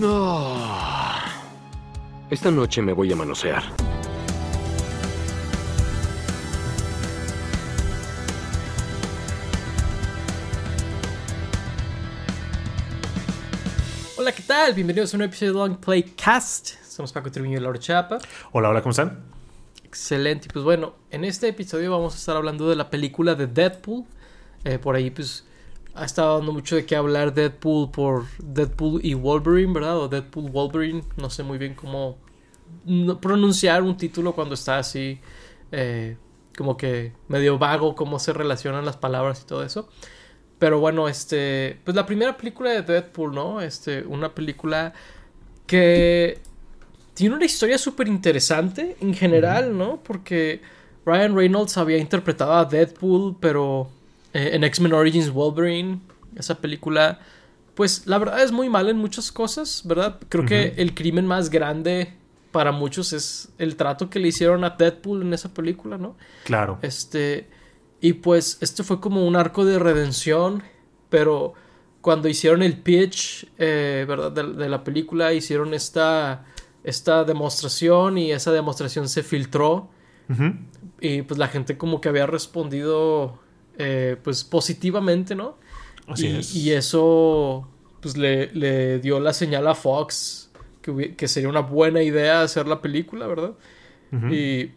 Ah. Esta noche me voy a manosear. Hola, ¿qué tal? Bienvenidos a un episodio de Long Play Cast. Somos Paco Triviño y Laura Chapa. Hola, hola, ¿cómo están? Excelente. Y pues bueno, en este episodio vamos a estar hablando de la película de Deadpool. Eh, por ahí, pues, ha estado dando mucho de qué hablar Deadpool por Deadpool y Wolverine, ¿verdad? O Deadpool Wolverine. No sé muy bien cómo pronunciar un título cuando está así, eh, como que medio vago, cómo se relacionan las palabras y todo eso. Pero bueno, este, pues la primera película de Deadpool, ¿no? Este, una película que tiene una historia súper interesante en general, ¿no? Porque Ryan Reynolds había interpretado a Deadpool, pero eh, en X-Men Origins Wolverine, esa película, pues la verdad es muy mal en muchas cosas, ¿verdad? Creo que el crimen más grande para muchos es el trato que le hicieron a Deadpool en esa película, ¿no? Claro. Este, y pues este fue como un arco de redención, pero cuando hicieron el pitch, eh, ¿verdad? De, la película, hicieron esta, esta demostración y esa demostración se filtró. Y pues la gente como que había respondido eh, pues positivamente, ¿no? Así y, es. y eso pues le, le, dio la señal a Fox que, que, sería una buena idea hacer la película, ¿verdad? y,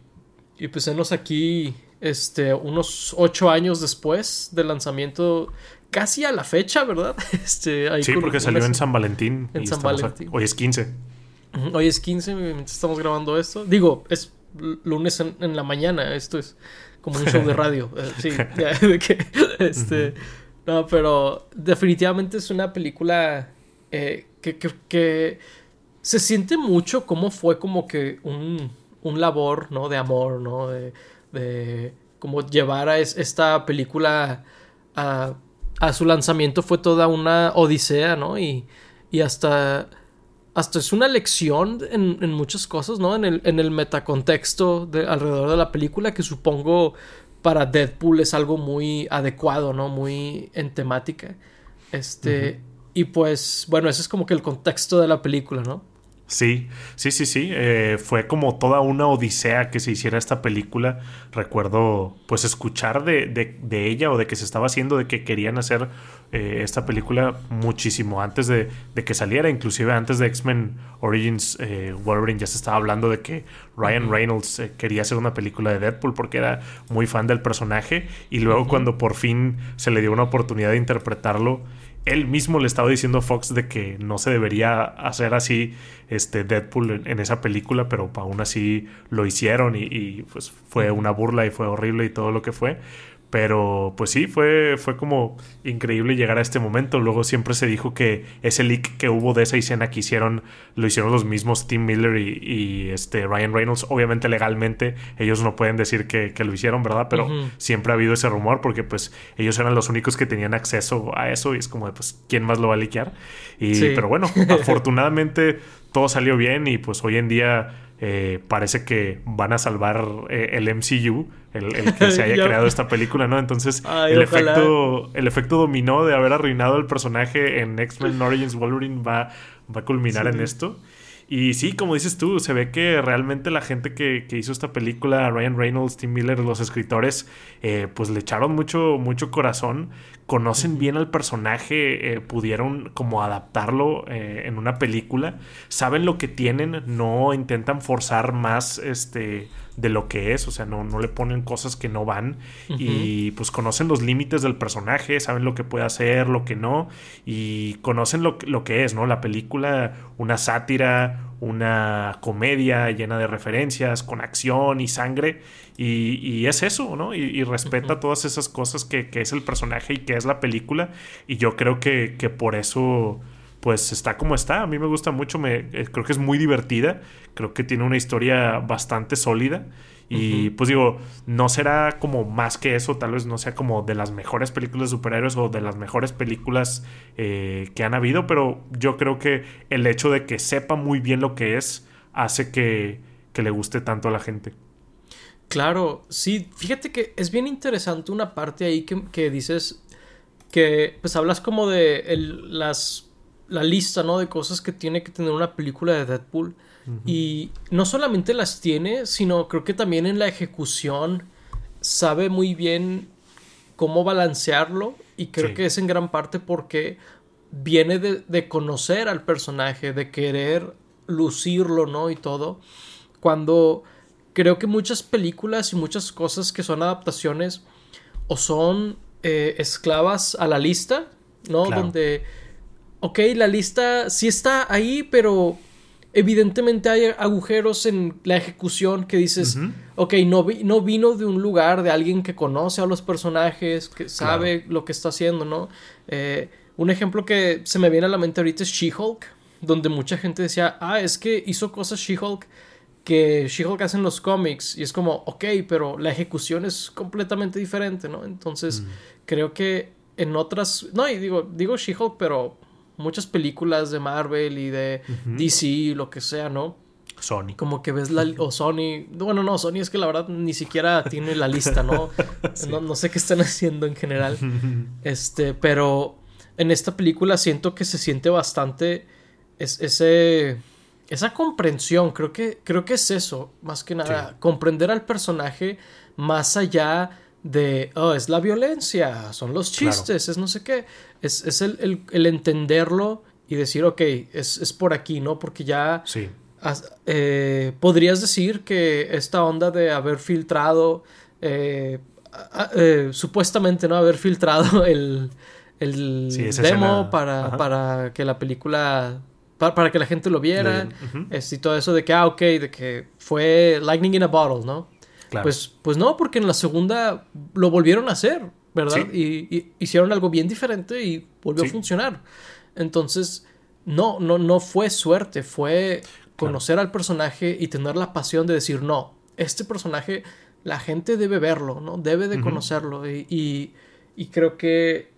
y pues enos aquí este, unos ocho años después del lanzamiento, casi a la fecha, ¿verdad? Este, sí, porque salió en San Valentín. En San Valentín. hoy es 15. Hoy es 15, mientras estamos grabando esto. Digo, es lunes en, la mañana, esto es como un show de radio. Eh, sí, de que, este, no, pero definitivamente es una película eh, que, que, que, se siente mucho como fue como que un, un labor, ¿no? De amor, ¿no? De, de como llevar a esta película a, a, su lanzamiento fue toda una odisea, ¿no? Y, y hasta, hasta es una lección en, en, muchas cosas, ¿no? En el, en el metacontexto de, alrededor de la película que supongo para Deadpool es algo muy adecuado, ¿no? Muy en temática. Este, uh -huh. y pues, bueno, ese es como que el contexto de la película, ¿no? Sí, sí, sí, sí. Eh, fue como toda una odisea que se hiciera esta película. Recuerdo, pues, escuchar de, de, de ella o de que se estaba haciendo, de que querían hacer eh, esta película muchísimo antes de, de, que saliera. Inclusive antes de X-Men Origins eh, Wolverine ya se estaba hablando de que Ryan Reynolds eh, quería hacer una película de Deadpool porque era muy fan del personaje. Y luego uh -huh. cuando por fin se le dio una oportunidad de interpretarlo él mismo le estaba diciendo a Fox de que no se debería hacer así este Deadpool en, en esa película, pero aún así lo hicieron y, y, pues fue una burla y fue horrible y todo lo que fue. Pero pues sí, fue, fue como increíble llegar a este momento. Luego siempre se dijo que ese leak que hubo de esa escena que hicieron, lo hicieron los mismos Tim Miller y, y este Ryan Reynolds. Obviamente legalmente ellos no pueden decir que, que lo hicieron, ¿verdad? Pero uh -huh. siempre ha habido ese rumor porque pues ellos eran los únicos que tenían acceso a eso y es como de pues quién más lo va a liquear. Y, sí. Pero bueno, afortunadamente todo salió bien y pues hoy en día eh, parece que van a salvar eh, el MCU, el, el que se haya creado esta película, ¿no? Entonces, Ay, el, efecto, el efecto dominó de haber arruinado el personaje en X-Men Origins Wolverine va, va a culminar sí. en esto. Y sí, como dices tú, se ve que realmente la gente que, que hizo esta película, Ryan Reynolds, Tim Miller, los escritores, eh, pues le echaron mucho, mucho corazón, conocen bien al personaje, eh, pudieron como adaptarlo eh, en una película, saben lo que tienen, no intentan forzar más este de lo que es, o sea, no, no le ponen cosas que no van uh -huh. y pues conocen los límites del personaje, saben lo que puede hacer, lo que no, y conocen lo, lo que es, ¿no? La película, una sátira, una comedia llena de referencias, con acción y sangre, y, y es eso, ¿no? Y, y respeta uh -huh. todas esas cosas que, que, es el personaje y que es la película, y yo creo que, que por eso pues está como está. A mí me gusta mucho, me, eh, creo que es muy divertida, creo que tiene una historia bastante sólida. Y uh -huh. pues digo, no será como más que eso, tal vez no sea como de las mejores películas de superhéroes o de las mejores películas eh, que han habido, pero yo creo que el hecho de que sepa muy bien lo que es hace que, que le guste tanto a la gente. Claro, sí, fíjate que es bien interesante una parte ahí que, que dices que pues hablas como de el, las la lista, ¿no? De cosas que tiene que tener una película de Deadpool. Y no solamente las tiene, sino creo que también en la ejecución sabe muy bien cómo balancearlo. Y creo que es en gran parte porque viene de, de, conocer al personaje, de querer lucirlo, ¿no? Y todo. Cuando creo que muchas películas y muchas cosas que son adaptaciones o son eh, esclavas a la lista, ¿no? Donde, ok, la lista sí está ahí, pero evidentemente hay agujeros en la ejecución que dices, ok, no, no vino de un lugar de alguien que conoce a los personajes, que sabe lo que está haciendo, ¿no? Eh, un ejemplo que se me viene a la mente ahorita es She-Hulk, donde mucha gente decía, ah, es que hizo cosas She-Hulk que She-Hulk hace en los cómics y es como, ok, pero la ejecución es completamente diferente, ¿no? Entonces, creo que en otras, no, y digo, digo She-Hulk, pero muchas películas de Marvel y de DC, lo que sea, ¿no? Sony. Como que ves la... O Sony... Bueno, no, Sony es que la verdad ni siquiera tiene la lista, ¿no? no, no, sé qué están haciendo en general. Este, pero en esta película siento que se siente bastante... Es, ese esa comprensión, creo que, creo que es eso, más que nada, comprender al personaje más allá de, oh, es la violencia, son los chistes, es no sé qué, es, el, entenderlo y decir, ok, es, por aquí, ¿no? Porque ya sí. Eh, podrías decir que esta onda de haber filtrado, eh, eh, supuestamente, ¿no? Haber filtrado el, el demo para, para que la película para, que la gente lo viera. y todo eso de que, ah, ok, de que fue Lightning in a Bottle, ¿no? Pues, pues no, porque en la segunda lo volvieron a hacer, ¿verdad? Y, hicieron algo bien diferente y volvió a funcionar. Entonces, no, no, no fue suerte, fue conocer al personaje y tener la pasión de decir, no, este personaje, la gente debe verlo, ¿no? Debe de conocerlo. y, y creo que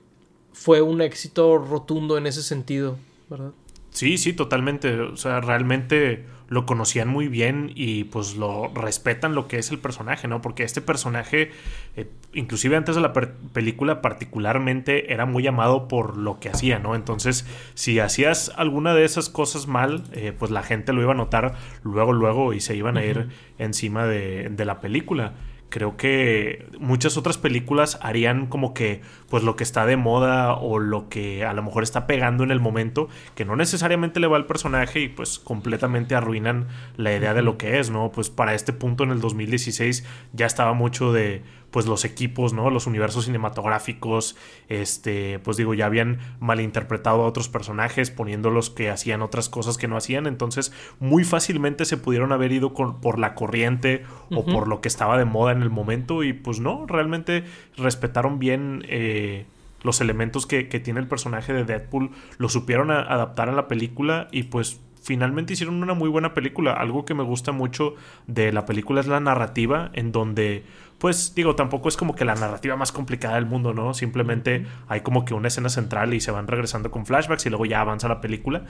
fue un éxito rotundo en ese sentido, ¿verdad? Sí, sí, totalmente. O sea, realmente lo conocían muy bien y pues lo respetan lo que es el personaje, ¿no? Porque este personaje, eh, inclusive antes de la película particularmente, era muy amado por lo que hacía, ¿no? Entonces, si hacías alguna de esas cosas mal, eh, pues la gente lo iba a notar luego, luego y se iban a ir encima de, de la película creo que muchas otras películas harían como que pues lo que está de moda o lo que a lo mejor está pegando en el momento que no necesariamente le va al personaje y pues completamente arruinan la idea de lo que es, ¿no? Pues para este punto en el 2016 ya estaba mucho de pues los equipos, ¿no? Los universos cinematográficos, este, pues digo, ya habían malinterpretado a otros personajes poniéndolos que hacían otras cosas que no hacían, entonces muy fácilmente se pudieron haber ido por la corriente o por lo que estaba de moda en el momento y pues no, realmente respetaron bien eh, los elementos que, que, tiene el personaje de Deadpool, lo supieron adaptar a la película y pues finalmente hicieron una muy buena película. Algo que me gusta mucho de la película es la narrativa en donde pues digo, tampoco es como que la narrativa más complicada del mundo, ¿no? Simplemente hay como que una escena central y se van regresando con flashbacks y luego ya avanza la película.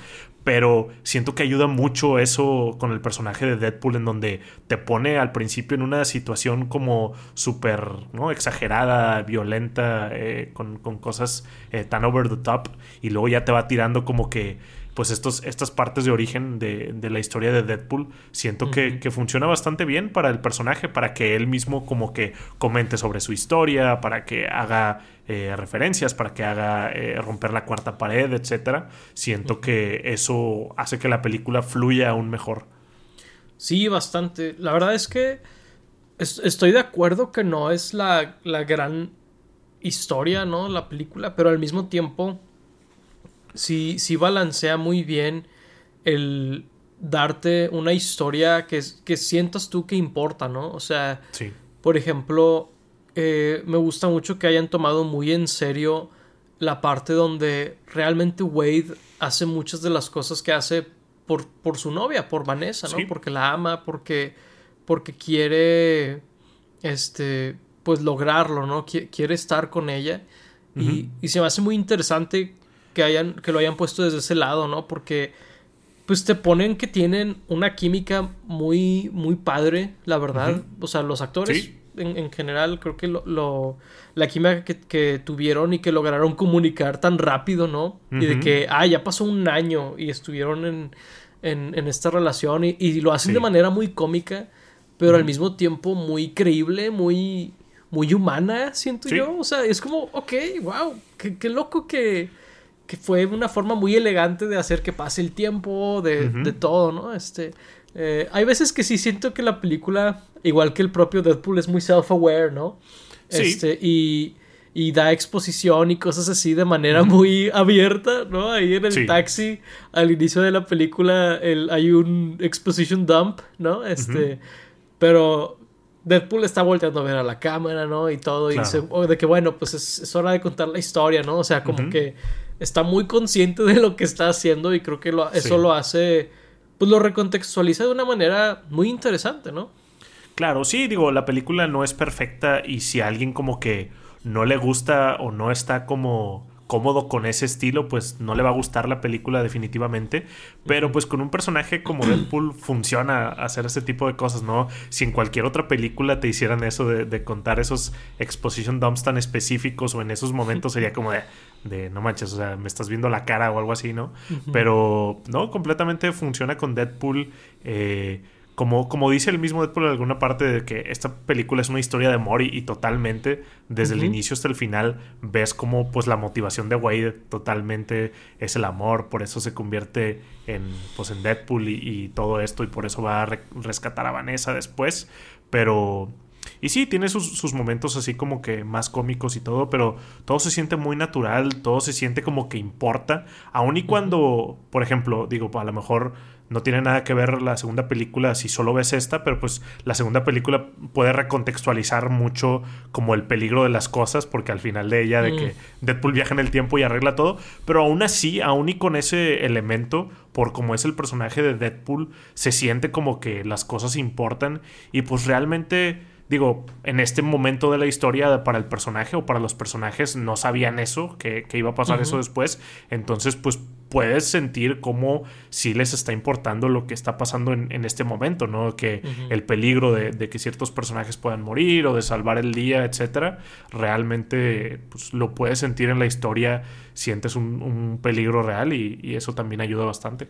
Pero siento que ayuda mucho eso con el personaje de Deadpool en donde te pone al principio en una situación como súper, ¿no? Exagerada, violenta, eh, con, cosas eh, tan over the top y luego ya te va tirando como que pues estos, estas partes de origen de, la historia de Deadpool, siento que, funciona bastante bien para el personaje, para que él mismo como que comente sobre su historia, para que haga eh, referencias, para que haga eh, romper la cuarta pared, etc. Siento que eso hace que la película fluya aún mejor. Sí, bastante. La verdad es que estoy de acuerdo que no es la, la gran historia, ¿no? La película, pero al mismo tiempo sí, sí balancea muy bien el darte una historia que, que sientas tú que importa, ¿no? O sea, por ejemplo, eh, me gusta mucho que hayan tomado muy en serio la parte donde realmente Wade hace muchas de las cosas que hace por, por su novia, por Vanessa, ¿no? Porque la ama, porque, porque quiere, este, pues lograrlo, ¿no? Quiere estar con ella. y, y, se me hace muy interesante que, hayan, que lo hayan puesto desde ese lado, ¿no? Porque pues te ponen que tienen una química muy, muy padre, la verdad. O sea, los actores en, general, creo que lo, la química que, tuvieron y que lograron comunicar tan rápido, ¿no? Y de que, ah, ya pasó un año y estuvieron en, en, esta relación y, lo hacen de manera muy cómica, pero al mismo tiempo muy creíble, muy, muy humana, siento yo. O sea, es como, ok, wow, qué, qué loco que, que, fue una forma muy elegante de hacer que pase el tiempo, de, de todo, ¿no? Este, eh, hay veces que sí siento que la película, igual que el propio Deadpool, es muy self-aware, ¿no? Sí. Este, y, y, da exposición y cosas así de manera muy abierta, ¿no? Ahí en el taxi, al inicio de la película, el, hay un exposition dump, ¿no? Este, pero Deadpool está volteando a ver a la cámara, ¿no? Y todo, y dice, oh, de que bueno, pues es, hora de contar la historia, ¿no? O sea, como que está muy consciente de lo que está haciendo y creo que eso lo hace pues lo recontextualiza de una manera muy interesante, ¿no? Claro, sí, digo, la película no es perfecta y si a alguien como que no le gusta o no está como cómodo con ese estilo, pues no le va a gustar la película definitivamente. Pero pues con un personaje como Deadpool funciona hacer ese tipo de cosas, ¿no? Si en cualquier otra película te hicieran eso de, contar esos exposition dumps tan específicos o en esos momentos sería como de, de no manches, o sea, me estás viendo la cara o algo así, ¿no? Pero no, completamente funciona con Deadpool. Eh, como, como dice el mismo Deadpool en alguna parte de que esta película es una historia de amor y, totalmente desde el inicio hasta el final ves como pues la motivación de Wade totalmente es el amor, por eso se convierte en pues en Deadpool y, todo esto y por eso va a rescatar a Vanessa después, pero y sí, tiene sus, sus, momentos así como que más cómicos y todo, pero todo se siente muy natural, todo se siente como que importa, aun y cuando, por ejemplo, digo, a lo mejor no tiene nada que ver la segunda película si solo ves esta, pero pues la segunda película puede recontextualizar mucho como el peligro de las cosas, porque al final de ella, de mm. que Deadpool viaja en el tiempo y arregla todo, pero aún así, aún y con ese elemento, por como es el personaje de Deadpool, se siente como que las cosas importan y pues realmente digo, en este momento de la historia para el personaje o para los personajes no sabían eso, que, iba a pasar eso después. Entonces, pues puedes sentir como si les está importando lo que está pasando en, este momento, ¿no? Que el peligro de, que ciertos personajes puedan morir o de salvar el día, etcétera, realmente pues, lo puedes sentir en la historia, sientes un, peligro real y, y eso también ayuda bastante.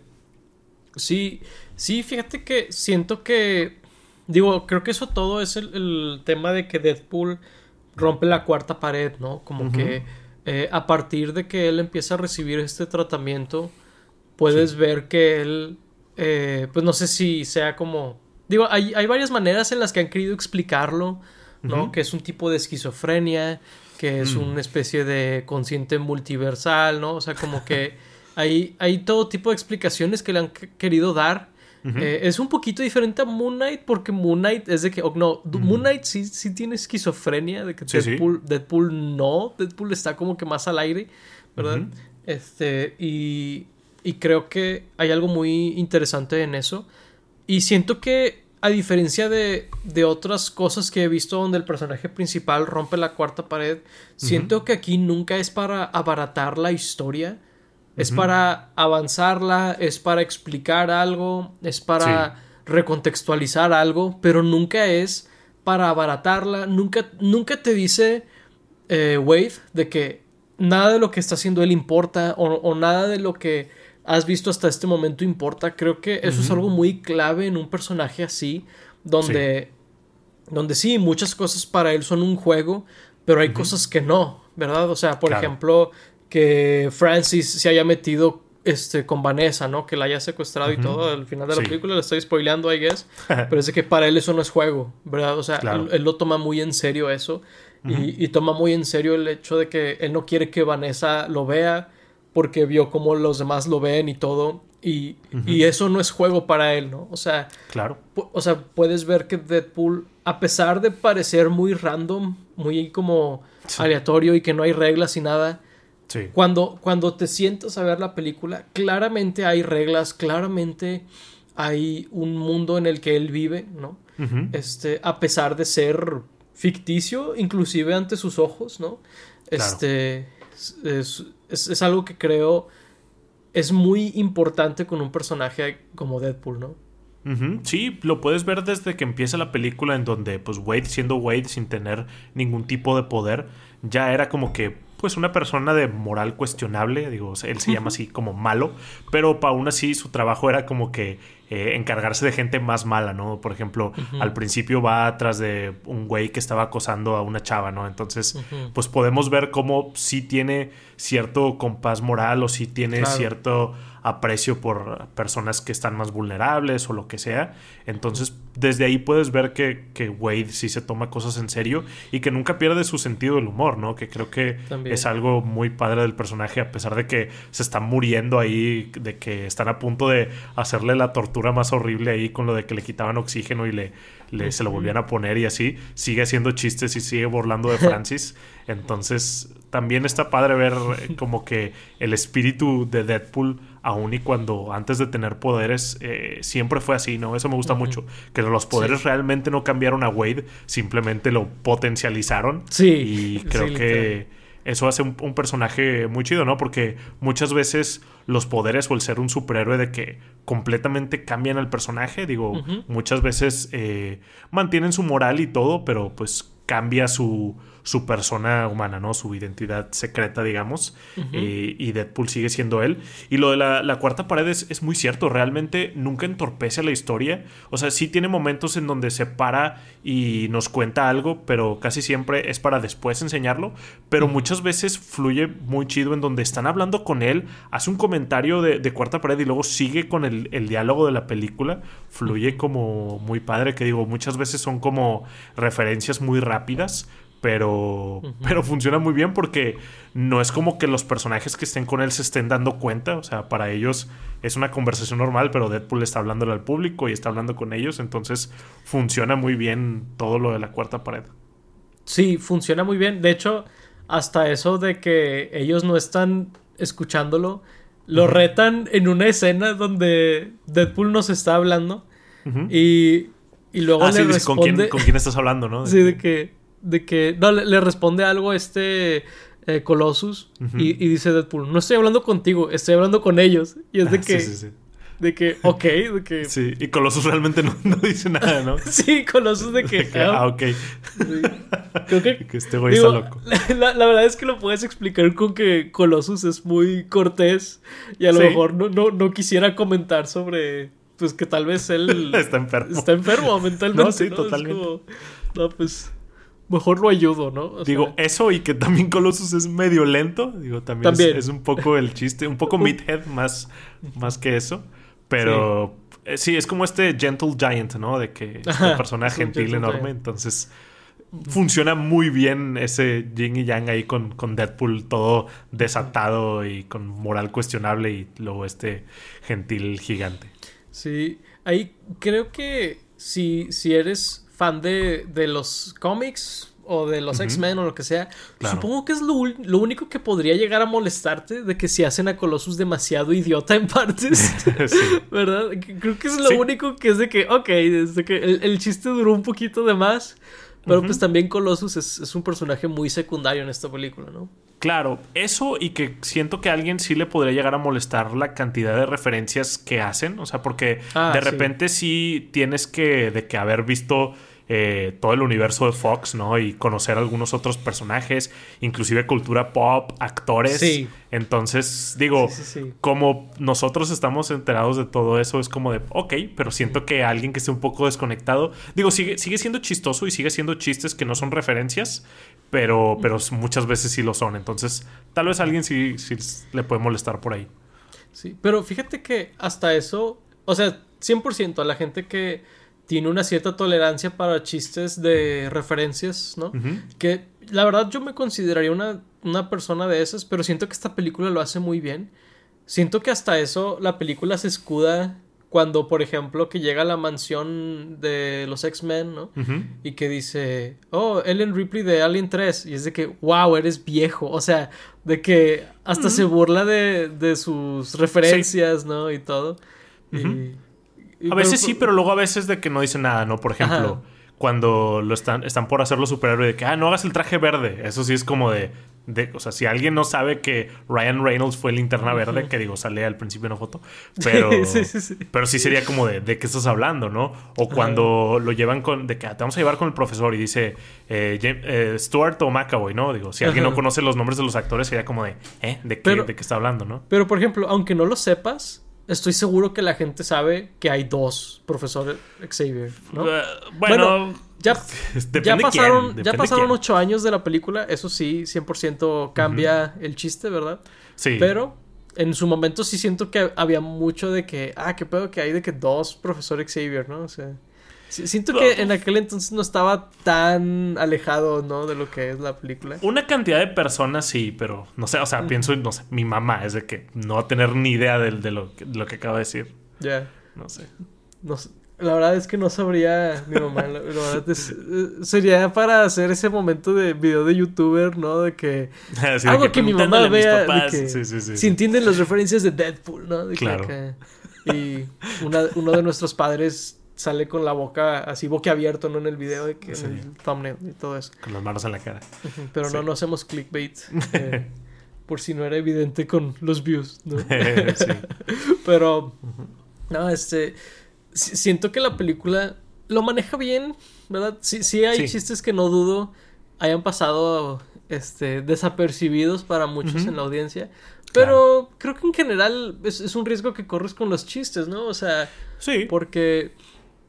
Sí, sí, fíjate que siento que Digo, creo que eso todo es el, tema de que Deadpool rompe la cuarta pared, ¿no? Como que eh, a partir de que él empieza a recibir este tratamiento, puedes ver que él, eh, pues no sé si sea como... Digo, hay, hay, varias maneras en las que han querido explicarlo, ¿no? Que es un tipo de esquizofrenia, que es mm. una especie de consciente multiversal, ¿no? O sea, como que hay, hay todo tipo de explicaciones que le han querido dar eh, es un poquito diferente a Moon Knight porque Moon Knight es de que, oh, no, Moon Knight sí, sí tiene esquizofrenia, de que Deadpool, no, Deadpool está como que más al aire, ¿verdad? Este, y, y creo que hay algo muy interesante en eso. Y siento que, a diferencia de, de otras cosas que he visto donde el personaje principal rompe la cuarta pared, siento que aquí nunca es para abaratar la historia es para avanzarla, es para explicar algo, es para recontextualizar algo, pero nunca es para abaratarla, nunca, nunca te dice eh, Wade de que nada de lo que está haciendo él importa o, nada de lo que has visto hasta este momento importa. Creo que eso es algo muy clave en un personaje así, donde sí. donde sí, muchas cosas para él son un juego, pero hay cosas que no, ¿verdad? O sea, por ejemplo, que Francis se haya metido este, con Vanessa, ¿no? Que la haya secuestrado y todo. Al final de la película le estoy spoileando, I guess. pero es que para él eso no es juego, ¿verdad? O sea, él, lo toma muy en serio eso. y, toma muy en serio el hecho de que él no quiere que Vanessa lo vea porque vio cómo los demás lo ven y todo. Y, y eso no es juego para él, ¿no? O sea, claro. O sea, puedes ver que Deadpool, a pesar de parecer muy random, muy como aleatorio y que no hay reglas y nada, cuando, cuando te sientas a ver la película, claramente hay reglas, claramente hay un mundo en el que él vive, ¿no? Este, a pesar de ser ficticio, inclusive ante sus ojos, ¿no? Este, es, es, algo que creo es muy importante con un personaje como Deadpool, ¿no? Sí, lo puedes ver desde que empieza la película en donde pues Wade siendo Wade sin tener ningún tipo de poder ya era como que pues una persona de moral cuestionable, digo, él se llama así como malo, pero aún así su trabajo era como que eh, encargarse de gente más mala, ¿no? Por ejemplo, al principio va atrás de un güey que estaba acosando a una chava, ¿no? Entonces, pues podemos ver cómo sí tiene cierto compás moral o sí tiene Claro. cierto aprecio por personas que están más vulnerables o lo que sea. Entonces, desde ahí puedes ver que, que Wade sí se toma cosas en serio y que nunca pierde su sentido del humor, ¿no? Que creo que También. es algo muy padre del personaje, a pesar de que se está muriendo ahí, de que están a punto de hacerle la tortura más horrible ahí con lo de que le quitaban oxígeno y le, le- se lo volvían a poner y así. Sigue haciendo chistes y sigue burlando de Francis. Entonces, también está padre ver eh, como que el espíritu de Deadpool, aun y cuando antes de tener poderes, eh, siempre fue así, ¿no? Eso me gusta mucho. Que los poderes Sí. realmente no cambiaron a Wade, simplemente lo potencializaron. Sí, Y creo que eso hace un, un personaje muy chido, ¿no? Porque muchas veces los poderes o el ser un superhéroe de que completamente cambian al personaje, digo, muchas veces eh, mantienen su moral y todo, pero pues cambia su, su persona humana, ¿no? Su identidad secreta, digamos. Eh, y Deadpool sigue siendo él. Y lo de la, la cuarta pared es, es muy cierto. Realmente nunca entorpece la historia. O sea, sí tiene momentos en donde se para y nos cuenta algo, pero casi siempre es para después enseñarlo. Pero muchas veces fluye muy chido en donde están hablando con él, hace un comentario de, de cuarta pared y luego sigue con el, el diálogo de la película. Fluye como muy padre, que digo, muchas veces son como referencias muy rápidas pero, pero funciona muy bien porque no es como que los personajes que estén con él se estén dando cuenta, o sea, para ellos es una conversación normal, pero Deadpool está hablándole al público y está hablando con ellos, entonces funciona muy bien todo lo de la cuarta pared. Sí, funciona muy bien. De hecho, hasta eso de que ellos no están escuchándolo, lo retan en una escena donde Deadpool nos está hablando y, y luego Ah, le sí, dices, ¿con, responde... quién, ¿con quién estás hablando, no? Sí, de que, de que, no, le, le responde algo a este eh, Colossus y, y dice Deadpool, no estoy hablando contigo, estoy hablando con ellos. Y es de Ah, que, sí, sí, sí. de que, ok, de que, sí, Sí, y Colossus realmente no, no dice nada, ¿no? Colossus de que, De que, ah, ok. sí. Creo que, Que este güey está loco. La, la verdad es que lo puedes explicar con que Colossus es muy cortés y a lo Sí. mejor no, no, no quisiera comentar sobre, pues que tal vez él Está enfermo. está enfermo mentalmente. No, sí, totalmente. como, no, pues mejor lo ayudo, ¿no? O Digo, sea, eso y que también Colossus es medio lento. Digo, también, es- También. Es, un poco el chiste, un poco meathead más, más que eso. Pero eh, sí. es como este Gentle Giant, ¿no? De que es Ajá, una persona es gentil enorme. giant. Entonces funciona muy bien ese yin y yang ahí con, con Deadpool todo desatado y con moral cuestionable y luego este gentil gigante. sí, ahí creo que si, si eres fan de, de los cómics o de los X-Men o lo que sea, Claro. supongo que es lo, lo único que podría llegar a molestarte de que si hacen a Colossus demasiado idiota en partes. Sí. ¿Verdad? Creo que es lo Sí. único que es de que, ok, desde que el, el chiste duró un poquito de más, pero pues también Colossus es, es un personaje muy secundario en esta película, ¿no? Claro, eso y que siento que a alguien sí le podría llegar a molestar la cantidad de referencias que hacen, o sea, porque Ah, de repente sí tienes que, de que haber visto eh, todo el universo de Fox, ¿no? Y conocer algunos otros personajes, inclusive cultura pop, actores. Sí. Entonces, digo, Sí, sí, sí. como nosotros estamos enterados de todo eso, es como de, ok, pero siento que alguien que esté un poco desconectado, digo, sigue, sigue siendo chistoso y sigue siendo chistes que no son referencias, pero, pero muchas veces sí lo son. Entonces, tal vez a alguien sí, sí le puede molestar por ahí. Sí, pero fíjate que hasta eso, o sea, 100% a la gente que tiene una cierta tolerancia para chistes de referencias, ¿no? Que la verdad yo me consideraría una, una persona de esas, pero siento que esta película lo hace muy bien. Siento que hasta eso la película se escuda cuando, por ejemplo, que llega a la mansión de los X-Men, ¿no? Y que dice, oh, Ellen Ripley de Alien 3. Y es de que, wow, eres viejo. O sea, de que hasta se burla de, de sus referencias, ¿no? Y todo. Y- y- A veces pero- sí, pero luego a veces de que no dice nada, ¿no? Por ejemplo, Ajá. Cuando lo están, están por hacerlo superhéroe de que, ah, no hagas el traje verde. Eso sí es como de, de, o sea, si alguien no sabe que Ryan Reynolds fue linterna verde, que digo, sale al principio en una foto, pero sí, sí, sí. pero sí sería como de, de qué estás hablando, ¿no? O cuando lo llevan con, de que ah, te vamos a llevar con el profesor y dice eh, eh, Stuart o McAvoy, ¿no? Digo, si alguien no conoce los nombres de los actores, sería como de, ¿eh? ¿De qué, ¿De qué está hablando, no? Pero, por ejemplo, aunque no lo sepas, estoy seguro que la gente sabe que hay dos profesores Xavier, ¿no? Uh, bueno, ya, ya pasaron, ya pasaron ocho años de la película, eso sí, 100% cambia el chiste, ¿verdad? Sí. Pero en su momento sí siento que había mucho de que, ah, qué pedo que hay de que dos profesores Xavier, ¿no? O sea... Siento que en aquel entonces no estaba tan alejado, ¿no? De lo que es la película. Una cantidad de personas sí, pero no sé, o sea, pienso, no sé, mi mamá es de que no va a tener ni idea de, de, lo, que, de acabo de decir. Ya. No sé. No La verdad es que no sabría mi mamá. La, verdad es, eh, sería para hacer ese momento de video de youtuber, ¿no? De que. algo que, mi mamá vea. De que, sí, sí, sí, si entienden las referencias de Deadpool, ¿no? De claro. y uno de nuestros padres sale con la boca así boquiabierto, ¿no? En el video, de que, en el thumbnail y todo eso. Con las manos en la cara. Pero no, no hacemos clickbait. Eh, por si no era evidente con los views, ¿no? Pero, no, este, siento que la película lo maneja bien, ¿verdad? Sí, sí hay chistes que no dudo hayan pasado este, desapercibidos para muchos en la audiencia. Pero creo que en general es, es, un riesgo que corres con los chistes, ¿no? O sea, sí. porque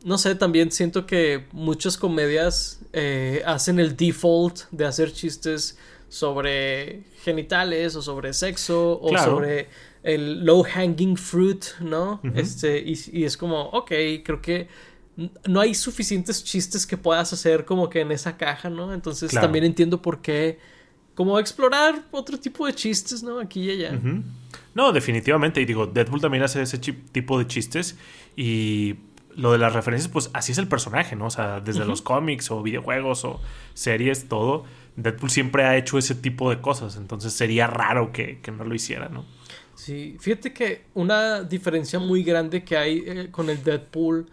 no sé, también siento que muchas comedias eh, hacen el default de hacer chistes sobre genitales o sobre sexo o sobre el low hanging fruit, ¿no? Este, y, es como, ok, creo que no hay suficientes chistes que puedas hacer como que en esa caja, ¿no? Entonces también entiendo por qué, como explorar otro tipo de chistes, ¿no? Aquí y allá. No, definitivamente. Y digo, Deadpool también hace ese tipo de chistes y lo de las referencias, pues así es el personaje, ¿no? O sea, desde los cómics o videojuegos o series, todo. Deadpool siempre ha hecho ese tipo de cosas, entonces sería raro que, no lo hiciera, ¿no? Sí, fíjate que una diferencia muy grande que hay eh, con el Deadpool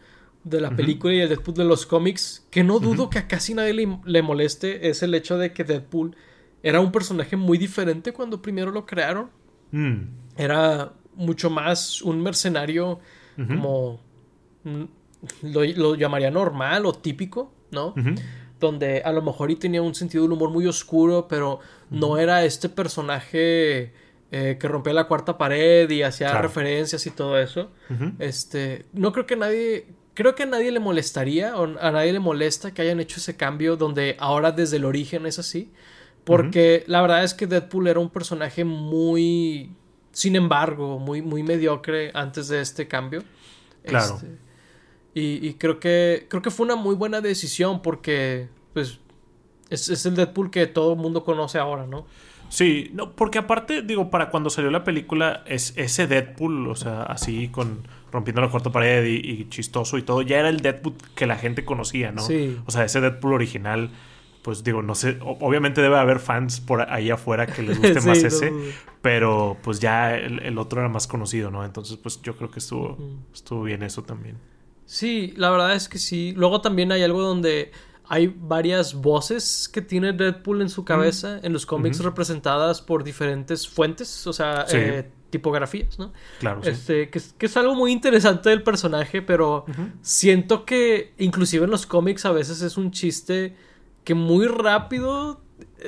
de la película y el Deadpool de los cómics, que no dudo que a casi nadie le, moleste, es el hecho de que Deadpool era un personaje muy diferente cuando primero lo crearon. Mm. Era mucho más un mercenario como lo, llamaría normal o típico, ¿no? Donde a lo mejor y tenía un sentido del humor muy oscuro, pero no era este personaje eh, que rompía la cuarta pared y hacía referencias y todo eso. Este, no creo que nadie, creo que a nadie le molestaría o a nadie le molesta que hayan hecho ese cambio donde ahora desde el origen es así. Porque la verdad es que Deadpool era un personaje muy, sin embargo, muy, muy mediocre antes de este cambio. Claro. Este, y, creo que creo que fue una muy buena decisión porque pues es, el Deadpool que todo el mundo conoce ahora, ¿no? Sí, no, porque aparte, digo, para cuando salió la película, es ese Deadpool, o sea, así con rompiendo la cuarta pared y, chistoso y todo, ya era el Deadpool que la gente conocía, ¿no? Sí. O sea, ese Deadpool original, pues digo, no sé, obviamente debe haber fans por ahí afuera que les guste más ese, pero pues ya el, otro era más conocido, ¿no? Entonces, pues yo creo que estuvo, estuvo bien eso también. Sí, la verdad es que sí. Luego también hay algo donde hay varias voces que tiene Deadpool en su cabeza en los cómics representadas por diferentes fuentes, o sea, eh, tipografías, ¿no? Claro. Este, que, es algo muy interesante del personaje, pero siento que inclusive en los cómics a veces es un chiste que muy rápido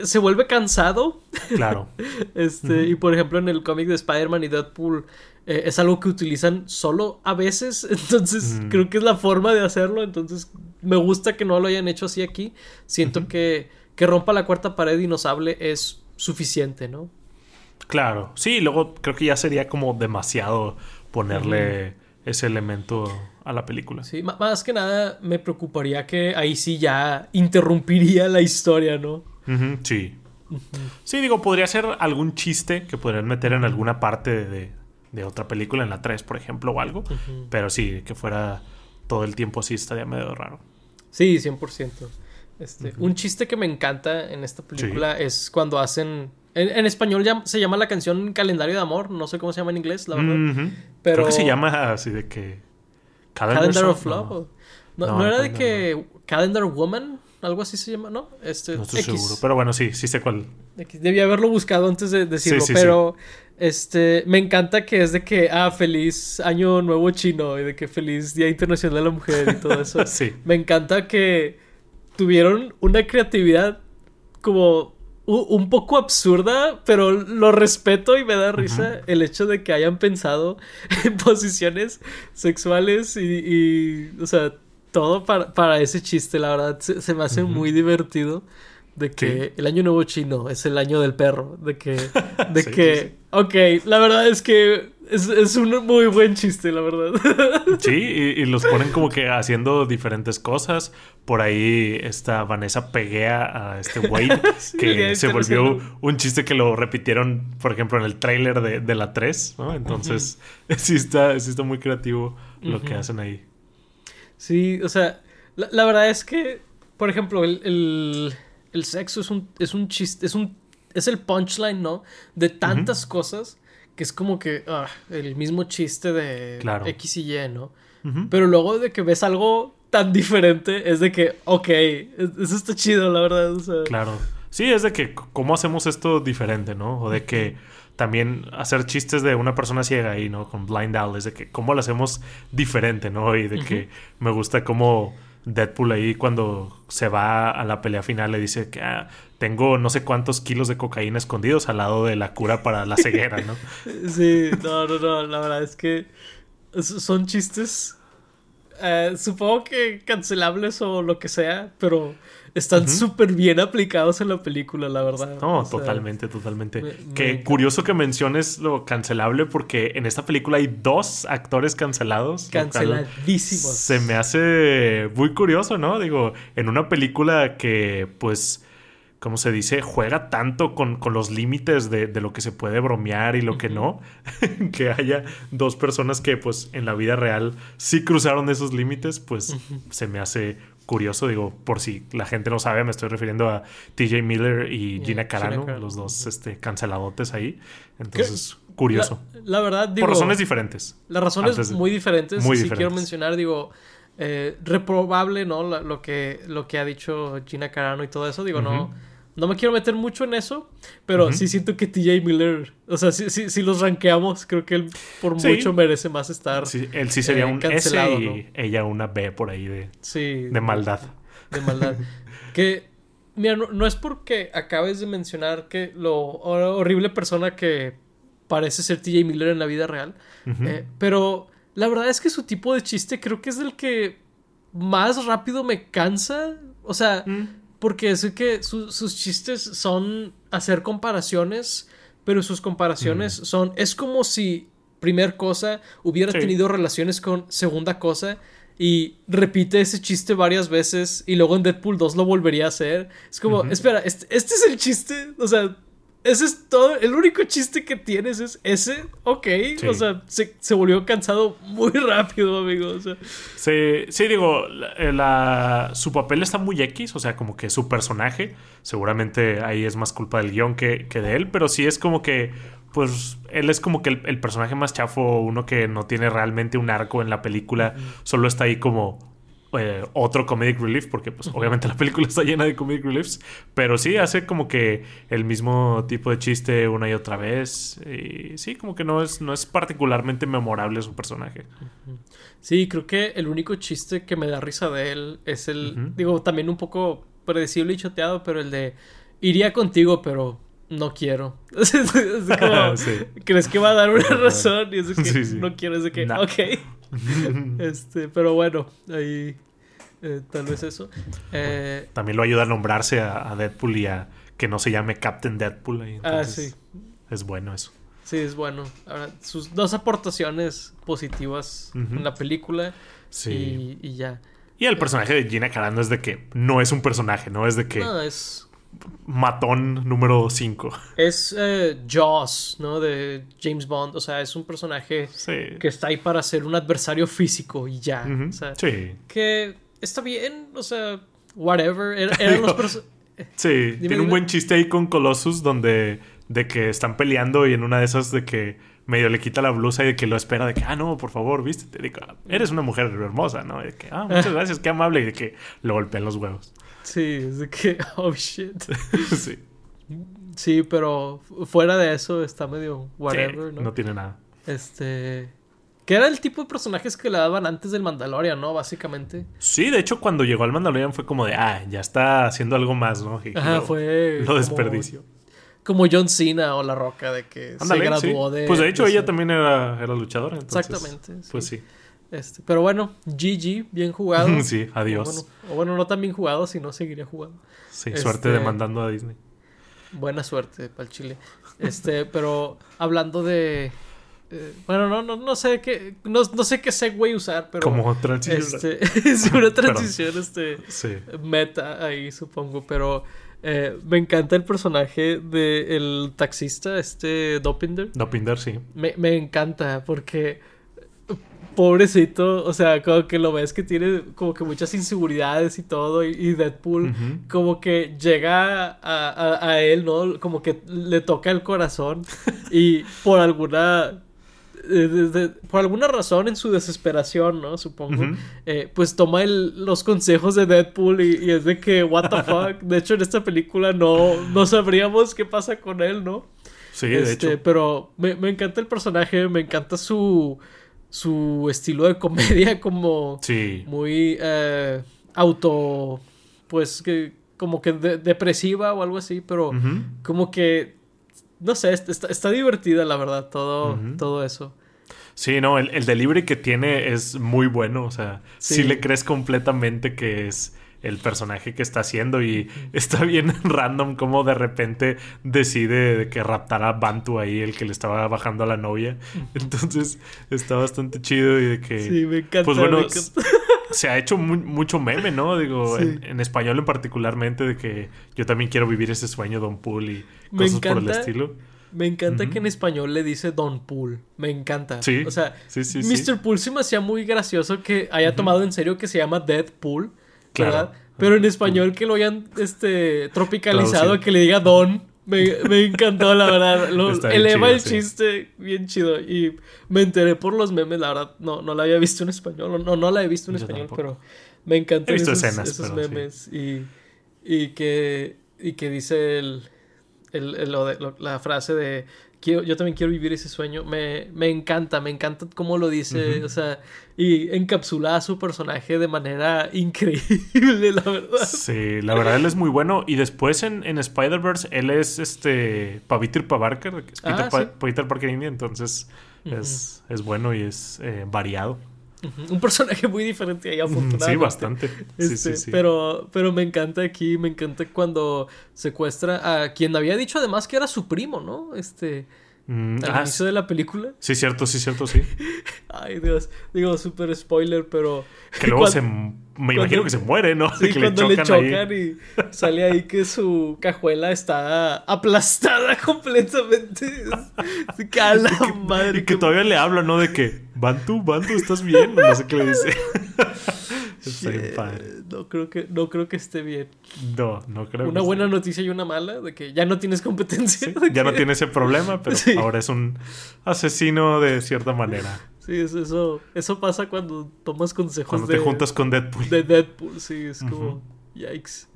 se vuelve cansado. Claro. este, y por ejemplo en el cómic de Spider-Man y Deadpool eh, es algo que utilizan solo a veces, entonces creo que es la forma de hacerlo, entonces me gusta que no lo hayan hecho así aquí, siento que, que rompa la cuarta pared y nos hable es suficiente, ¿no? Claro, sí, luego creo que ya sería como demasiado ponerle ese elemento a la película. Sí, más que nada me preocuparía que ahí sí ya interrumpiría la historia, ¿no? sí. Sí, digo, podría ser algún chiste que podrían meter en alguna parte de, de otra película, en la 3, por ejemplo, o algo. Pero sí, que fuera todo el tiempo así estaría medio raro. Sí, 100%. Este, Un chiste que me encanta en esta película es cuando hacen... En, español ya se llama la canción Calendario de Amor, no sé cómo se llama en inglés, la verdad. Pero... Creo que se llama así de que... Calendar, of Love. No, No, ¿no era de que Calendar Woman, algo así se llama, ¿no? Este, No estoy X. seguro. Pero bueno, sí, sí sé cuál. X. Debía haberlo buscado antes de decirlo, Sí, sí, pero este me encanta que es de que ah feliz año nuevo chino y de que feliz Día Internacional de la Mujer y todo eso. Sí. Me encanta que tuvieron una creatividad como un poco absurda, pero lo respeto y me da risa el hecho de que hayan pensado en posiciones sexuales y, y, o sea, todo para, para ese chiste, la verdad, se, se me hace muy divertido. De que Sí. el año nuevo chino es el año del perro. De que, de Sí, que, sí, ok, la verdad es que es, es un muy buen chiste, la verdad. Sí, y, y los ponen como que haciendo diferentes cosas. Por ahí esta Vanessa peguea a este Wade, que se volvió un chiste que lo repitieron, por ejemplo, en el tráiler de, de la 3, ¿no? Entonces, sí, está, sí está muy creativo lo que hacen ahí. Sí, o sea, la, la verdad es que, por ejemplo, el, el, el sexo es un, es un chiste, es un, es el punchline, ¿no? De tantas cosas que es como que ah, el mismo chiste de Claro. X y Y, ¿no? Pero luego de que ves algo tan diferente, es de que, ok, es- eso está chido, la verdad. O sea, Claro. Sí, es de que cómo hacemos esto diferente, ¿no? O de que también hacer chistes de una persona ciega ahí, ¿no? Con Blind Owl, es de que cómo lo hacemos diferente, ¿no? Y de que me gusta cómo Deadpool ahí cuando se va a la pelea final le dice que ah, tengo no sé cuántos kilos de cocaína escondidos al lado de la cura para la ceguera, ¿no? Sí, no, no, no, la verdad es que son chistes, eh, supongo que cancelables o lo que sea, pero están súper bien aplicados en la película, la verdad. No, O sea, totalmente, totalmente. me- me Qué encanta. curioso que menciones lo cancelable porque en esta película hay dos actores cancelados. Canceladísimos. Se me hace muy curioso, ¿no? Digo, en una película que, pues, ¿cómo se dice? Juega tanto con, con los límites de, de lo que se puede bromear y lo que no, que haya dos personas que, pues, en la vida real sí cruzaron esos límites, pues, se me hace curioso. Digo, por si la gente no sabe, me estoy refiriendo a TJ Miller y Gina Carano, Gina Carano. los dos este, canceladotes ahí. Entonces, curioso. La, la verdad, digo... por razones diferentes. Las razones de- muy diferentes. muy diferentes. quiero mencionar, digo, eh, reprobable, ¿no? La- Lo, que, lo que ha dicho Gina Carano y todo eso. Digo, no me quiero meter mucho en eso, pero sí siento que TJ Miller, o sea, si sí los rankeamos, creo que él por Sí. mucho merece más estar. Sí, él sí sería eh, un cancelado, S y ¿no? ella una B por ahí de, Sí. de maldad. De maldad. que, mira, no, no es porque acabes de mencionar que lo hor- horrible persona que parece ser TJ Miller en la vida real, eh, pero la verdad es que su tipo de chiste creo que es el que más rápido me cansa. O sea, Mm. Porque es que su- sus chistes son hacer comparaciones, pero sus comparaciones son. Es como si, primer cosa, hubiera Sí. tenido relaciones con segunda cosa. Y repite ese chiste varias veces. Y luego en Deadpool 2 lo volvería a hacer. Es como, espera, este, este es el chiste. O sea, ese es todo. El único chiste que tienes es ese. Ok. Sí. O sea, se, se volvió cansado muy rápido, amigo. O sea, Sí, sí, digo, la, eh, la- su papel está muy X, o sea, como que su personaje, seguramente ahí es más culpa del guion que, que de él, pero sí es como que, pues, él es como que el, el personaje más chafo, uno que no tiene realmente un arco en la película, solo está ahí como eh, otro comedic relief, porque pues obviamente la película está llena de comedic reliefs, pero sí hace como que el mismo tipo de chiste una y otra vez, y sí, como que no es, no es particularmente memorable su personaje. Sí, creo que el único chiste que me da risa de él es el, digo, también un poco predecible y choteado, pero el de iría contigo, pero no quiero. Es, como, Sí. ¿crees que va a dar una razón? Y es de que Sí, sí. no quiero, es de que, No. ok. Este, pero bueno, ahí eh, tal vez eso. Eh, También lo ayuda a nombrarse a, a Deadpool y a que no se llame Captain Deadpool. ahí, ah, entonces sí. Es bueno eso. Sí, es bueno. Ahora, sus dos aportaciones positivas en la película Sí. y, y ya. Y el personaje de Gina Carano es de que no es un personaje, ¿no? Es de que No, es matón número 5. Es eh, Jaws, ¿no? De James Bond. O sea, es un personaje Sí. que está ahí para ser un adversario físico y ya. O sea, Sí. que está bien, o sea, whatever. Era- eran los perso- Sí. Tiene un buen chiste ahí con Colossus donde de que están peleando y en una de esas de que medio le quita la blusa y de que lo espera de que, ah, no, por favor, viste, te digo, eres una mujer hermosa, ¿no? Y de que, ah, muchas gracias, qué amable, y de que lo golpean los huevos. Sí, es de que, oh shit. sí. Sí, pero fuera de eso está medio whatever, Sí, ¿no? no tiene nada. Este. Que era el tipo de personajes que le daban antes del Mandalorian, ¿no? Básicamente. Sí, de hecho, cuando llegó al Mandalorian fue como de, ah, ya está haciendo algo más, ¿no? Y Ajá, lo- fue. Lo como- desperdicio. Como John Cena o La Roca, de que se graduó sí. de. Pues de hecho, de ella ser- también era, era luchadora. Entonces, Exactamente, sí. Pues sí. Este, pero bueno, GG, bien jugado. Sí, adiós. O bueno, o bueno, no tan bien jugado, si no seguiría jugando. Sí, Este- suerte demandando a Disney. Buena suerte para el Chile. Este, pero hablando de. eh, bueno, no, no, no sé qué. No, no sé qué segue usar, pero. Como transición. Este, es una transición, este. Sí. Meta ahí, supongo. Pero eh, me encanta el personaje del taxista, este Dopinder. Dopinder, sí. Me, me encanta porque pobrecito, o sea, como que lo ves que tiene como que muchas inseguridades y todo y, y Deadpool como que llega a, a- a él, ¿no? Como que le toca el corazón y por alguna eh, por alguna razón en su desesperación, ¿no? Supongo. Eh, pues toma el- los consejos de Deadpool y, y es de que, what the fuck. De hecho, en esta película no, no sabríamos qué pasa con él, ¿no? Sí, de Este, hecho. Pero me, me encanta el personaje, me encanta su, su estilo de comedia como Sí. muy eh, auto, pues que como que de- depresiva o algo así, pero como que, no sé, est- está, está divertida la verdad, todo, todo eso. Sí, no, el, el delivery que tiene es muy bueno. O sea, Sí. sí. le crees completamente que es el personaje que está haciendo. Y está bien random como de repente decide de que raptar a Bantu ahí, el que le estaba bajando a la novia. Entonces está bastante chido y de que. Sí, me encanta. Pues bueno, me s- encanta. se ha hecho mu- mucho meme, ¿no? Digo, Sí. en, en español en particularmente, de que yo también quiero vivir ese sueño, Don Pool, y cosas por el estilo. Me encanta que en español le dice Don Pool. Me encanta. Sí, O sea, sí, sí, sí. Mr. Pool se me hacía muy gracioso que haya tomado en serio que se llama Deadpool. Claro. ¿verdad? Pero en español que lo hayan este, tropicalizado Traducido. que le diga Don. Me, me encantó, la verdad. Lo, eleva chido, el sí. chiste bien chido. Y me enteré por los memes, la verdad. No, no la había visto en español. No, no la he visto en Yo español, tampoco. pero me encantan esos, escenas, esos pero sí. memes. Y, y, que, y que dice el, el- el- lo de- lo- la frase de quiero, yo también quiero vivir ese sueño. Me, me encanta, me encanta cómo lo dice. O sea, y encapsula a su personaje de manera increíble, la verdad. Sí, la verdad él es muy bueno. Y después en, en Spider-Verse, él es este es Peter, Ah, Pa- sí. Peter Parker India, entonces es, es bueno y es eh, variado. Un personaje muy diferente ahí, afortunadamente. Sí, bastante. Sí, Este, sí, sí. Pero, pero me encanta aquí, me encanta cuando secuestra a quien había dicho además que era su primo, ¿no? Este, Mm, al ah, inicio de la película. sí, cierto, sí, cierto, sí. Ay, Dios. Digo, súper spoiler, pero. Que luego cuando- se... Me imagino que se muere, ¿no? Sí, que cuando le chocan, ahí. y sale ahí que su cajuela está aplastada completamente. Es- es que madre. Y que qué- todavía le habla, ¿no? De que, Bantu, Bantu, ¿estás bien? No sé qué le dice. Está bien Shit, padre. No creo que, no creo que esté bien. No, no creo. Una que buena noticia y una mala, de que ya no tienes competencia. Sí, ya no tiene ese problema, pero Sí. ahora es un asesino de cierta manera. Sí, es- eso, eso pasa cuando tomas consejos Cuando de, te juntas con Deadpool. de Deadpool, sí, es como, yikes.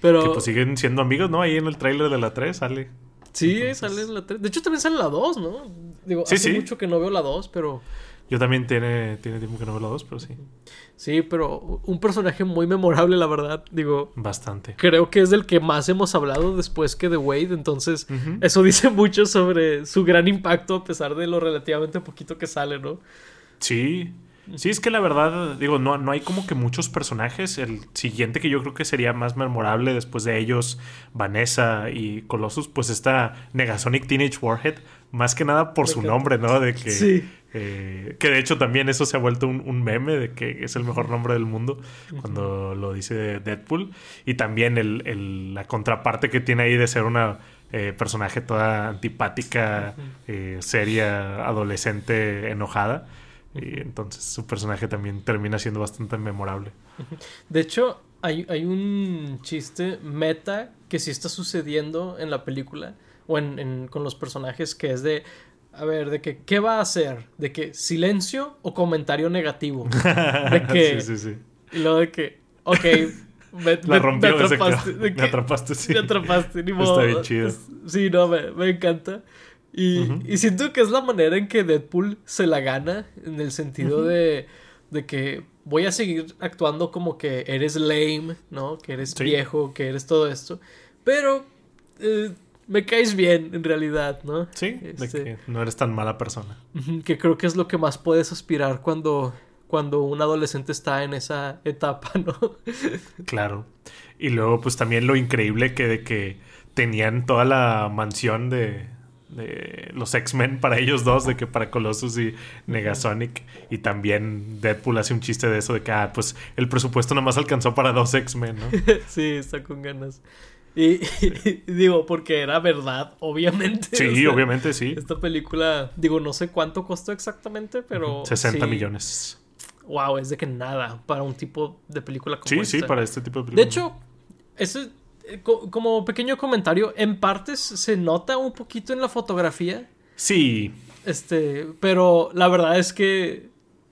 Pero Que pues siguen siendo amigos, ¿no? Ahí en el tráiler de la 3 sale. sí, entonces- sale en la 3. De hecho, también sale la 2, ¿no? Digo, Sí, hace mucho que no veo la 2, pero Yo también tiene, tiene tiempo que no veo la 2, pero sí. sí, pero un personaje muy memorable, la verdad. Digo, Bastante. creo que es del que más hemos hablado después que de Wade, entonces eso dice mucho sobre su gran impacto a pesar de lo relativamente poquito que sale, ¿no? Sí. Sí, es que la verdad, digo, no, no hay como que muchos personajes. El siguiente que yo creo que sería más memorable después de ellos, Vanessa y Colossus, pues está Negasonic Teenage Warhead. Más que nada por su nombre, ¿no? De que, Sí. eh, que de hecho también eso se ha vuelto un, un meme de que es el mejor nombre del mundo cuando lo dice Deadpool. Y también el, el- la contraparte que tiene ahí de ser una eh, personaje toda antipática, eh, seria, adolescente, enojada. Y entonces su personaje también termina siendo bastante memorable. De hecho, hay, hay un chiste meta que sí está sucediendo en la película o en, en- con los personajes que es de a ver, de que, ¿qué va a hacer? De que, silencio o comentario negativo. De que, sí, sí, sí. y luego de que, ok, me, La me- rompió me atrapaste. de me que- atrapaste, sí. Me atrapaste, ni Está modo. bien chido. Sí, no, me, me encanta. Y, siento que es la manera en que Deadpool se la gana, en el sentido de, de que voy a seguir actuando como que eres lame, ¿no? Que eres Sí. viejo, que eres todo esto. Pero eh, me caes bien, en realidad, ¿no? Sí, de Este, que no eres tan mala persona. Que creo que es lo que más puedes aspirar cuando, cuando un adolescente está en esa etapa, ¿no? Claro. Y luego, pues también lo increíble que de que tenían toda la mansión de, de los X-Men para ellos dos, de que para Colossus y Negasonic. Y también Deadpool hace un chiste de eso, de que, ah, pues el presupuesto nomás alcanzó para dos X-Men, ¿no? sí, está con ganas. Y, y digo, porque era verdad, obviamente. Sí, o sea, obviamente sí. Esta película, digo, no sé cuánto costó exactamente, pero. 60 sí. millones. Wow, es de que nada para un tipo de película como Sí, esta. sí, para este tipo de De películas. hecho, ese, eh, co- como pequeño comentario, en partes se nota un poquito en la fotografía. Sí, Este, pero la verdad es que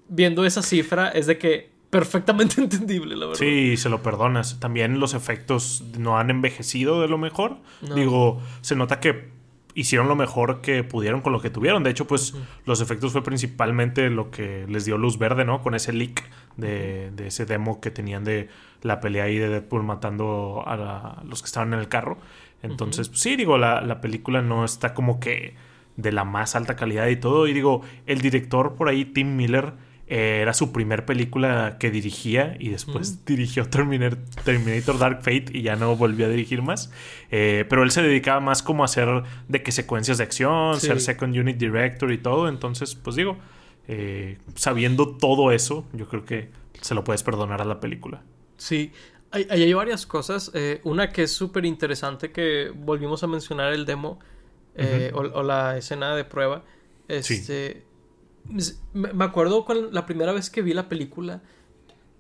viendo esa cifra es de que perfectamente entendible, la verdad. Sí, se lo perdonas. También los efectos no han envejecido de lo mejor. No. Digo, se nota que hicieron lo mejor que pudieron con lo que tuvieron. De hecho, pues los efectos fue principalmente lo que les dio luz verde, ¿no? Con ese leak de, de ese demo que tenían de la pelea ahí de Deadpool matando a la- los que estaban en el carro. Entonces, pues, sí, digo, la, la película no está como que de la más alta calidad y todo. Y digo, el director por ahí, Tim Miller, eh, era su primer película que dirigía y después dirigió Terminator, Terminator Dark Fate y ya no volvió a dirigir más. Eh, pero él se dedicaba más como a hacer de que secuencias de acción, Sí. ser second unit director y todo. Entonces, pues digo, eh, sabiendo todo eso, yo creo que se lo puedes perdonar a la película. Sí, hay, ahí hay varias cosas. Una que es súper interesante que volvimos a mencionar el demo o, o la escena de prueba. Este, me, me acuerdo con la primera vez que vi la película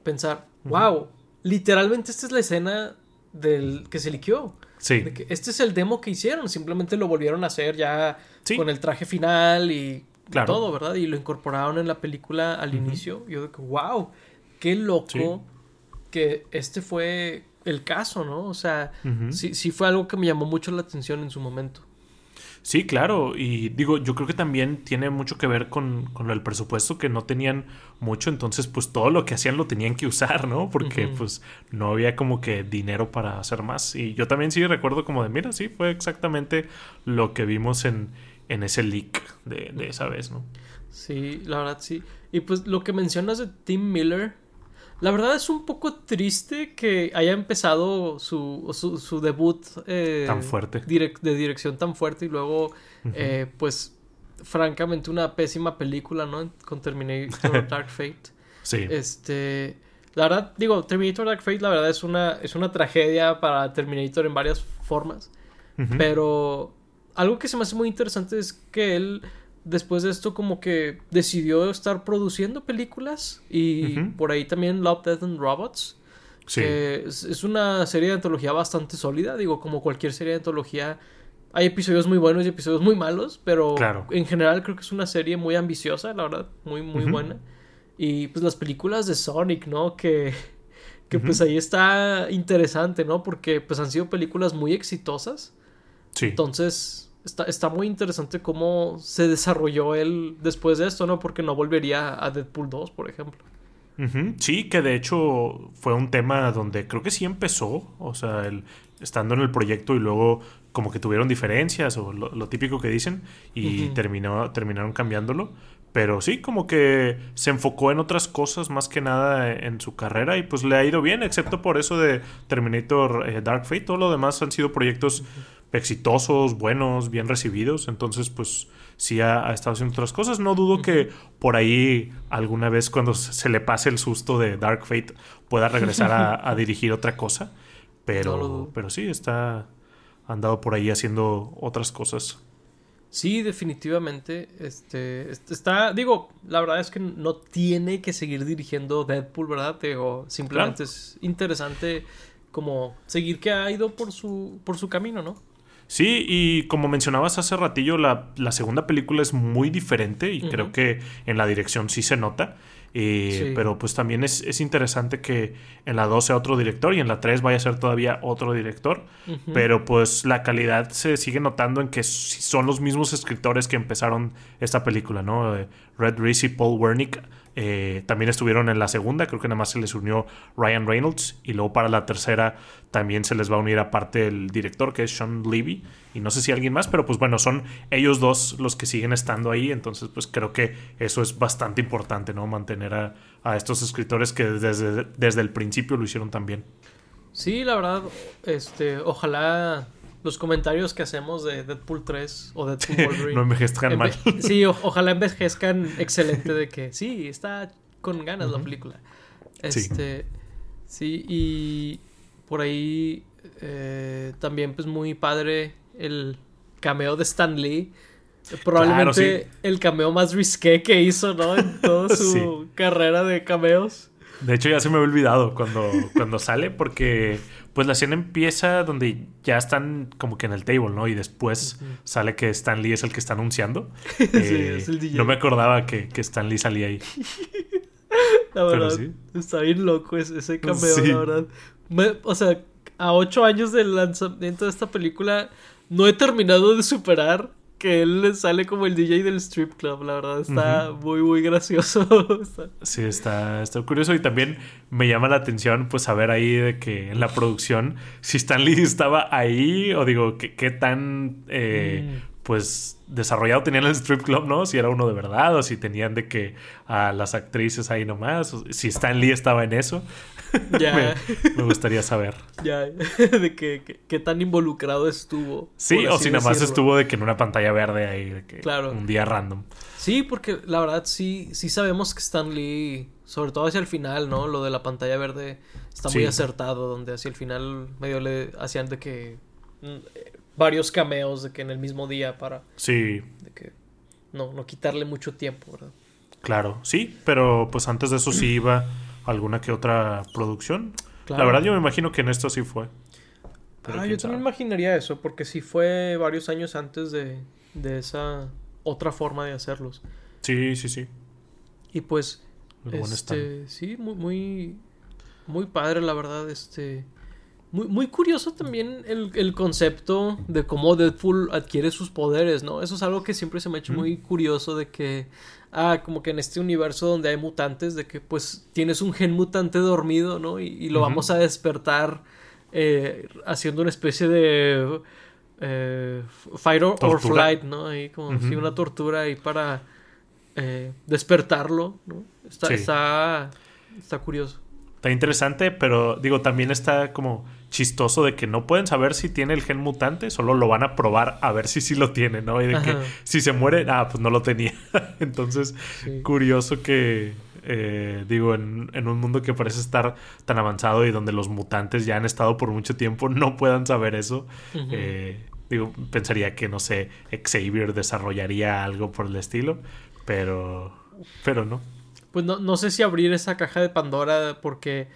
pensar, wow, literalmente esta es la escena del que se liqueó. Sí, De que este es el demo que hicieron, simplemente lo volvieron a hacer ya Sí. con el traje final y Claro. todo, ¿verdad? Y lo incorporaron en la película al inicio. Yo de que, wow, qué loco Sí. que este fue el caso, ¿no? O sea, sí, sí fue algo que me llamó mucho la atención en su momento. Sí, claro. Y digo, yo creo que también tiene mucho que ver con, con del presupuesto, que no tenían mucho, entonces pues todo lo que hacían lo tenían que usar, ¿no? Porque pues no había como que dinero para hacer más. Y yo también sí recuerdo como de, mira, sí, fue exactamente lo que vimos en, en ese leak de, de esa vez, ¿no? Sí, la verdad sí. Y pues lo que mencionas de Tim Miller, la verdad es un poco triste que haya empezado su, su, su debut eh, Tan fuerte. direc- de dirección tan fuerte y luego, eh, pues, francamente, una pésima película, ¿no? Con Terminator Dark Fate. Sí. Este, la verdad, digo, Terminator Dark Fate, la verdad es una, es una tragedia para Terminator en varias formas. Pero algo que se me hace muy interesante es que él, después de esto, como que decidió estar produciendo películas y por ahí también Love, Death and Robots. Sí. que es, es una serie de antología bastante sólida. Digo, como cualquier serie de antología, hay episodios muy buenos y episodios muy malos, pero Claro. en general creo que es una serie muy ambiciosa, la verdad, muy, muy buena. Y pues las películas de Sonic, ¿no? Que, que pues ahí está interesante, ¿no? Porque pues han sido películas muy exitosas. Sí. Entonces, está, está muy interesante cómo se desarrolló él después de esto, ¿no? Porque no volvería a Deadpool 2, por ejemplo. Sí, que de hecho fue un tema donde creo que sí empezó, o sea, el, estando en el proyecto y luego como que tuvieron diferencias o lo, lo típico que dicen y terminó, terminaron cambiándolo. Pero sí, como que se enfocó en otras cosas más que nada en su carrera y pues le ha ido bien, excepto por eso de Terminator eh, Dark Fate. Todo lo demás han sido proyectos exitosos, buenos, bien recibidos. Entonces, pues sí ha, ha estado haciendo otras cosas. No dudo que por ahí alguna vez cuando se le pase el susto de Dark Fate pueda regresar a, a dirigir otra cosa. Pero, pero sí, está andado por ahí haciendo otras cosas. Sí, definitivamente. Este, este está, digo, la verdad es que no tiene que seguir dirigiendo Deadpool, ¿verdad? Digo, simplemente es interesante como seguir que ha ido por su, por su camino, ¿no? Sí, y como mencionabas hace ratillo, la, la segunda película es muy diferente y creo que en la dirección sí se nota. Eh, pero pues también es, es, interesante que en la 2 sea otro director y en la 3 vaya a ser todavía otro director. Pero pues la calidad se sigue notando en que son los mismos escritores que empezaron esta película, ¿no? Eh, Red Reese y Paul Wernick eh, también estuvieron en la segunda, creo que nada más se les unió Ryan Reynolds y luego para la tercera también se les va a unir aparte el director que es Sean Levy y no sé si alguien más, pero pues bueno, son ellos dos los que siguen estando ahí, entonces pues creo que eso es bastante importante, ¿no? Mantener a, estos escritores que desde, desde el principio lo hicieron también. Sí, la verdad, este, ojalá los comentarios que hacemos de Deadpool 3 o Deadpool Wolverine. no envejezcan mal. sí, ojalá envejezcan excelente de que sí, está con ganas la película. Este, sí. y por ahí eh, también pues muy padre el cameo de Stan Lee. Probablemente el cameo más risqué que hizo, ¿no? En toda su carrera de cameos. De hecho, ya se me había olvidado cuando, cuando sale, porque pues la escena empieza donde ya están como que en el table, ¿no? Y después sale que Stan Lee es el que está anunciando. sí, eh, es el DJ. No me acordaba que, que Stan Lee salía ahí. la verdad, está bien loco ese, cameo, la verdad. o sea, a ocho años del lanzamiento de esta película, no he terminado de superar que él sale como el DJ del strip club, la verdad está muy muy gracioso. sí, está, está curioso y también me llama la atención pues saber ahí de que en la producción si Stan Lee estaba ahí o digo qué tan eh, mm. pues desarrollado tenían el strip club, ¿no? Si era uno de verdad o si tenían de que a las actrices ahí nomás, si Stan Lee estaba en eso. Ya. me, gustaría saber. Ya, de qué tan involucrado estuvo. Sí, o si nada más estuvo de que en una pantalla verde ahí, de que claro. un día random. Sí, porque la verdad sí, sí sabemos que Stan Lee, sobre todo hacia el final, ¿no? Lo de la pantalla verde está muy acertado, donde hacia el final medio le hacían de que mm, varios cameos de que en el mismo día para... Sí. De que no, no quitarle mucho tiempo, ¿verdad? Claro, sí, pero pues antes de eso sí iba alguna que otra producción. La verdad yo me imagino que en esto sí fue. ah, yo también imaginaría eso, porque sí fue varios años antes de, esa otra forma de hacerlos. Sí, sí, sí. Y pues, este, sí, muy, muy, muy padre, la verdad, este... Muy, muy curioso también el, el, concepto de cómo Deadpool adquiere sus poderes, ¿no? Eso es algo que siempre se me ha hecho muy curioso de que ah, como que en este universo donde hay mutantes, de que pues tienes un gen mutante dormido, ¿no? Y, lo vamos a despertar eh, haciendo una especie de eh, fight or, flight, ¿no? Ahí como si una tortura ahí para eh, despertarlo, ¿no? Está, está, está curioso. Está interesante, pero digo, también está como chistoso de que no pueden saber si tiene el gen mutante, solo lo van a probar a ver si sí lo tiene, ¿no? Y de que si se muere, ah, pues no lo tenía. Entonces, curioso que, eh, digo, en, un mundo que parece estar tan avanzado y donde los mutantes ya han estado por mucho tiempo, no puedan saber eso. Eh, digo, pensaría que, no sé, Xavier desarrollaría algo por el estilo, pero, pero no. Pues no, no sé si abrir esa caja de Pandora porque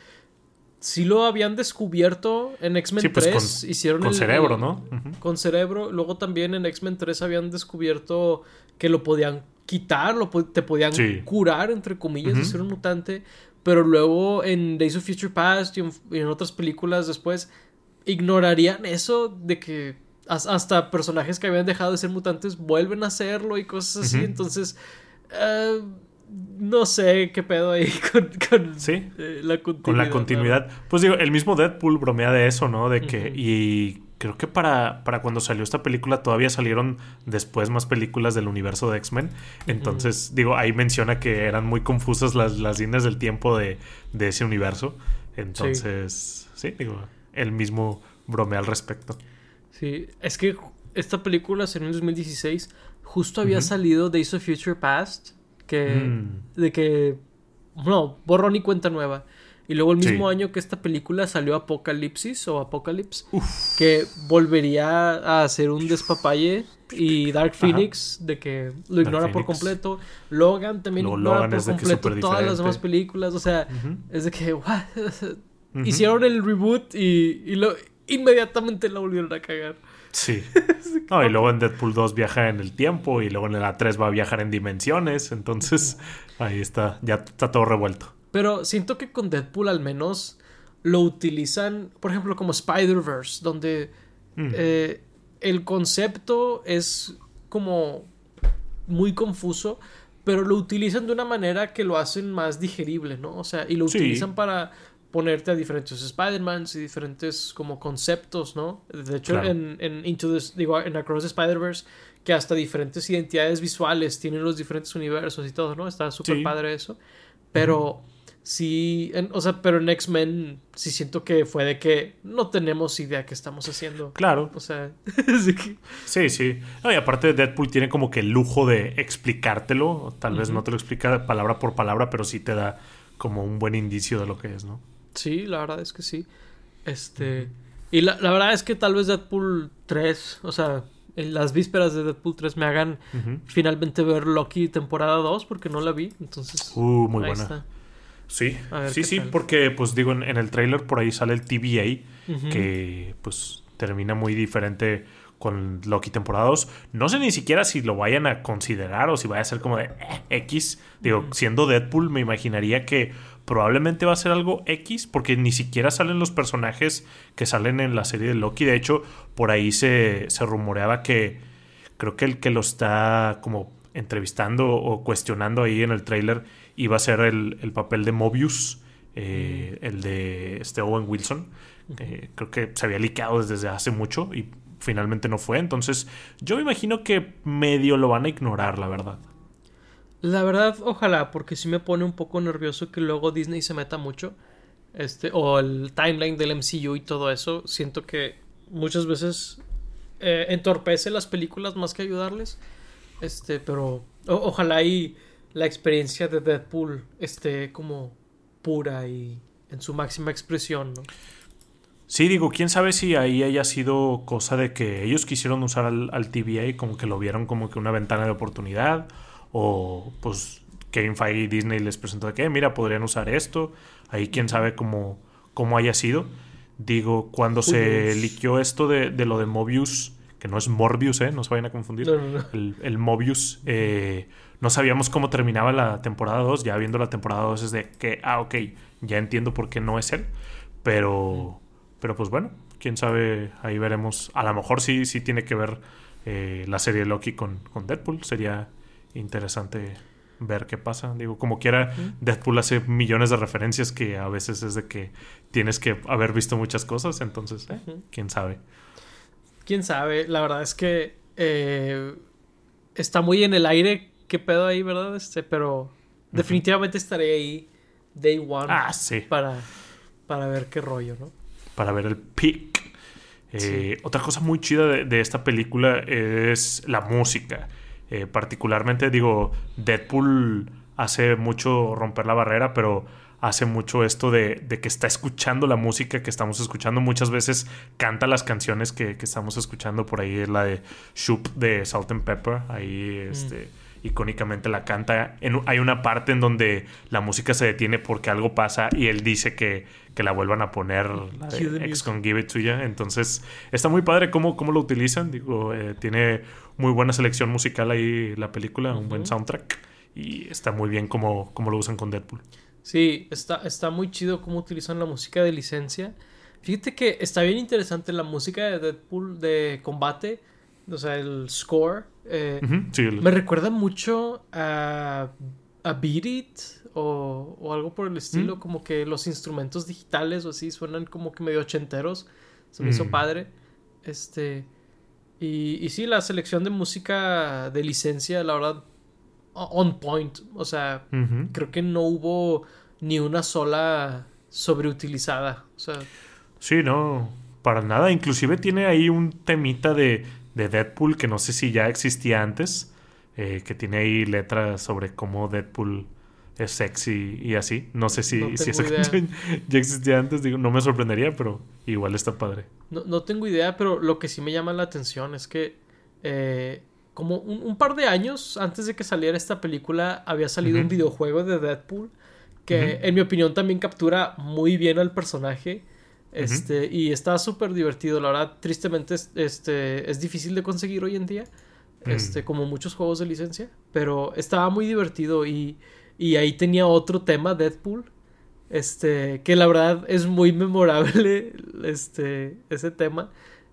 sí lo habían descubierto en X-Men 3. Pues con, hicieron con cerebro, ¿no? Con cerebro. Luego también en X-Men 3 habían descubierto que lo podían quitar, lo, te podían curar, entre comillas, de ser un mutante. Pero luego en Days of Future Past y en, otras películas después ignorarían eso de que hasta personajes que habían dejado de ser mutantes vuelven a serlo y cosas así. Entonces... Eh, no sé qué pedo ahí con, con eh, la continuidad. Con la continuidad. Pues digo, el mismo Deadpool bromea de eso, ¿no? De que. Y creo que para, para cuando salió esta película todavía salieron después más películas del universo de X-Men. Entonces, digo, ahí menciona que eran muy confusas las, las líneas del tiempo de, ese universo. Entonces, sí. digo, él mismo bromea al respecto. Sí, es que esta película salió en 2016. Justo había salido Days of Future Past Mm. De que. No, borrón y cuenta nueva. Y luego el mismo año que esta película salió Apocalipsis o Apocalypse, que volvería a hacer un despapalle. Y Dark Phoenix, de que lo ignora por completo. Logan también ignora por completo todas las demás películas. O sea, es de que hicieron el reboot y, y lo, inmediatamente la volvieron a cagar. Sí. No, y luego en Deadpool 2 viaja en el tiempo y luego en la 3 va a viajar en dimensiones. Entonces, ahí está, ya está todo revuelto. Pero siento que con Deadpool al menos lo utilizan, por ejemplo, como Spider-Verse, donde Mm. eh, el concepto es como muy confuso, pero lo utilizan de una manera que lo hacen más digerible, ¿no? O sea, y lo Sí. utilizan para ponerte a diferentes Spider-Mans y diferentes como conceptos, ¿no? De hecho, Claro. en, en Into the, digo, en Across the Spider-Verse, que hasta diferentes identidades visuales tienen los diferentes universos y todo, ¿no? Está súper Sí. padre eso. Pero sí, en- o sea, pero en X-Men sí siento que fue de que no tenemos idea qué estamos haciendo. Claro. O sea, que- Sí, sí. No, y aparte Deadpool tiene como que el lujo de explicártelo. Tal vez no te lo explica palabra por palabra, pero sí te da como un buen indicio de lo que es, ¿no? Sí, la verdad es que sí. Este. Y la, la verdad es que tal vez Deadpool 3, o sea, en las vísperas de Deadpool 3 me hagan finalmente ver Loki temporada 2 porque no la vi. Entonces, Uh, muy ahí buena. está. Sí, sí, sí, tal. porque pues digo, en, en el trailer por ahí sale el TVA, que pues termina muy diferente con Loki temporada 2. No sé ni siquiera si lo vayan a considerar o si vaya a ser como de eh, X. Digo, siendo Deadpool me imaginaría que probablemente va a ser algo X porque ni siquiera salen los personajes que salen en la serie de Loki. De hecho, por ahí se, se rumoreaba que creo que el que lo está como entrevistando o cuestionando ahí en el trailer iba a ser el, el papel de Mobius, eh, el de este Owen Wilson. Eh, creo que se había liqueado desde hace mucho y finalmente no fue. Entonces, yo me imagino que medio lo van a ignorar, la verdad. La verdad, ojalá, porque sí me pone un poco nervioso que luego Disney se meta mucho. Este, o el timeline del MCU y todo eso. Siento que muchas veces eh, entorpece las películas más que ayudarles. Este, pero ojalá y la experiencia de Deadpool esté como pura y en su máxima expresión, ¿no? Sí, digo, quién sabe si ahí haya sido cosa de que ellos quisieron usar al, al TVA como que lo vieron como que una ventana de oportunidad. O pues Kevin Feige y Disney les presentó de que, "Eh, mira, podrían usar esto. Ahí quién sabe cómo, cómo haya sido. Digo, cuando se liqueó esto de, de lo de Mobius, que no es Morbius, ¿eh? No se vayan a confundir. No, no, no. El, el Mobius, eh, no sabíamos cómo terminaba la temporada 2. Ya viendo la temporada 2 es de que, ah, ok, ya entiendo por qué no es él. Pero, pero pues bueno, quién sabe, ahí veremos. A lo mejor sí, sí tiene que ver eh, la serie de Loki con, con Deadpool. Sería interesante ver qué pasa. Digo, como quiera, Deadpool hace millones de referencias que a veces es de que tienes que haber visto muchas cosas. Entonces, eh, quién sabe. Quién sabe, la verdad es que eh, está muy en el aire qué pedo ahí, ¿verdad? Este, pero definitivamente estaré ahí day one Ah, sí. para, para ver qué rollo, ¿no? para ver el pick. Eh, Otra cosa muy chida de, de esta película es la música. Eh, particularmente, digo, Deadpool hace mucho romper la barrera, pero hace mucho esto de, de que está escuchando la música que estamos escuchando. Muchas veces canta las canciones que, que estamos escuchando. Por ahí es la de Shoop de Salt and Pepper. Ahí, este, icónicamente la canta. En- hay una parte en donde la música se detiene porque algo pasa y él dice que, que la vuelvan a poner la de music. X con Give It To Ya. Entonces, está muy padre cómo, cómo lo utilizan. Digo, eh, tiene muy buena selección musical ahí la película, un buen soundtrack. Y está muy bien cómo, cómo lo usan con Deadpool. Sí, está, está muy chido cómo utilizan la música de licencia. Fíjate que está bien interesante la música de Deadpool de combate, o sea, el score. eh, Ujú, sí, el- Me recuerda mucho a, a Beat It o, o algo por el estilo, Mm. como que los instrumentos digitales o así suenan como que medio ochenteros. Se me hizo Mm. padre. Este. Y, y sí, la selección de música de licencia, la verdad, on point. O sea, creo que no hubo ni una sola sobreutilizada. O sea, Sí, no, para nada. Inclusive tiene ahí un temita de, de Deadpool que no sé si ya existía antes, eh, que tiene ahí letras sobre cómo Deadpool es sexy y así. No sé si, No si esa idea. canción ya existía antes, digo, no me sorprendería, pero igual está padre. No, no tengo idea, pero lo que sí me llama la atención es que eh, como un, un par de años antes de que saliera esta película había salido un videojuego de Deadpool que en mi opinión también captura muy bien al personaje. Este, y está súper divertido, la verdad, tristemente este, es difícil de conseguir hoy en día, este, como muchos juegos de licencia, pero estaba muy divertido y, y ahí tenía otro tema, Deadpool, este, que la verdad es muy memorable este, ese tema.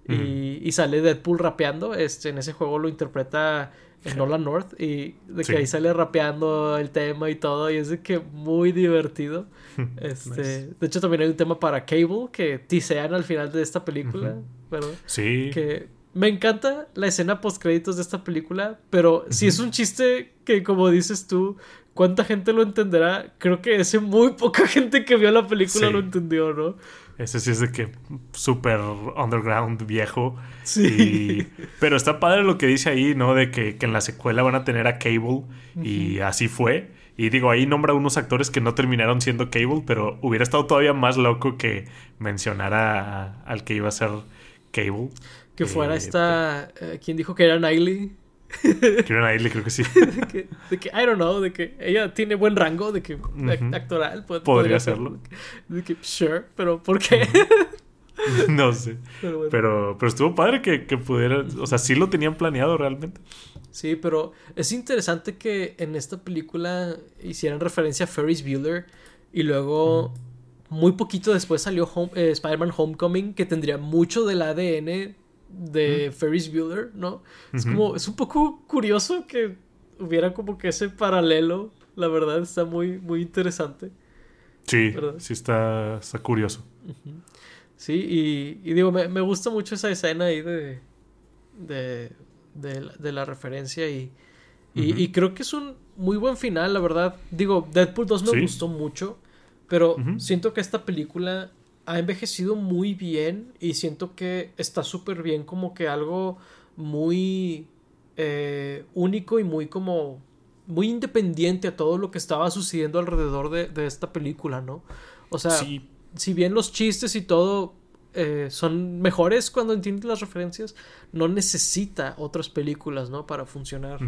y, y, sale Deadpool rapeando. Este, en ese juego lo interpreta Nolan North. Y de que ahí sale rapeando el tema y todo. Y es de que muy divertido. Este, De hecho, también hay un tema para Cable que tisean al final de esta película. ¿verdad? Sí. Que me encanta la escena post créditos de esta película. Pero si es un chiste que, como dices tú, ¿Cuánta gente lo entenderá? Creo que ese muy poca gente que vio la película lo entendió, ¿no? Ese sí es de que súper underground viejo. Sí. Pero está padre lo que dice ahí, ¿no? De que, en la secuela van a tener a Cable. Y así fue. Y digo, ahí nombra unos actores que no terminaron siendo Cable, pero hubiera estado todavía más loco que mencionara al que iba a ser Cable. Que fuera eh, esta. Eh, ¿Quién dijo que era Niley? Kieran irle creo que sí. de, que, I don't know, de que ella tiene buen rango, de que actoral podría, hacerlo. De que, sure, pero ¿por qué? no sé. Pero, pero, estuvo padre que, que pudiera, o sea, sí lo tenían planeado realmente. Sí, pero es interesante que en esta película hicieran referencia a Ferris Bueller y luego muy poquito después salió eh, Spider-Man Homecoming que tendría mucho del ADN de Ferris Bueller, ¿no? Es como, es un poco curioso que hubiera como que ese paralelo, la verdad está muy, muy interesante. Sí, sí está, está curioso. Sí, y, digo, me, gusta mucho esa escena ahí de, de, de, la, referencia y, y, creo que es un muy buen final, la verdad. Digo, Deadpool 2 me gustó mucho, pero siento que esta película ha envejecido muy bien y siento que está súper bien como que algo muy eh, único y muy como muy independiente a todo lo que estaba sucediendo alrededor de, esta película, ¿no? O sea, si bien los chistes y todo eh, son mejores cuando entiendes las referencias, no necesita otras películas, ¿no? Para funcionar.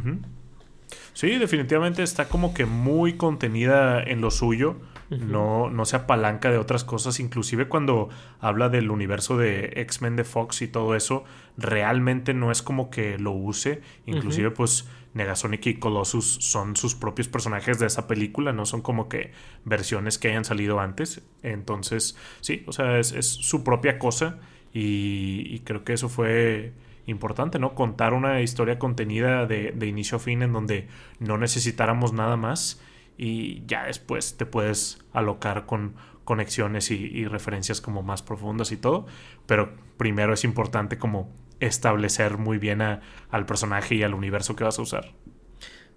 Sí, definitivamente está como que muy contenida en lo suyo no, no se apalanca de otras cosas, inclusive cuando habla del universo de X-Men de Fox y todo eso, realmente no es como que lo use, inclusive pues Negasonic y Colossus son sus propios personajes de esa película, no son como que versiones que hayan salido antes, entonces sí, o sea, es, su propia cosa y, creo que eso fue importante, ¿no? Contar una historia contenida de, de, inicio a fin en donde no necesitáramos nada más y ya después te puedes alocar con conexiones y, referencias como más profundas y todo, pero primero es importante como establecer muy bien al personaje y al universo que vas a usar.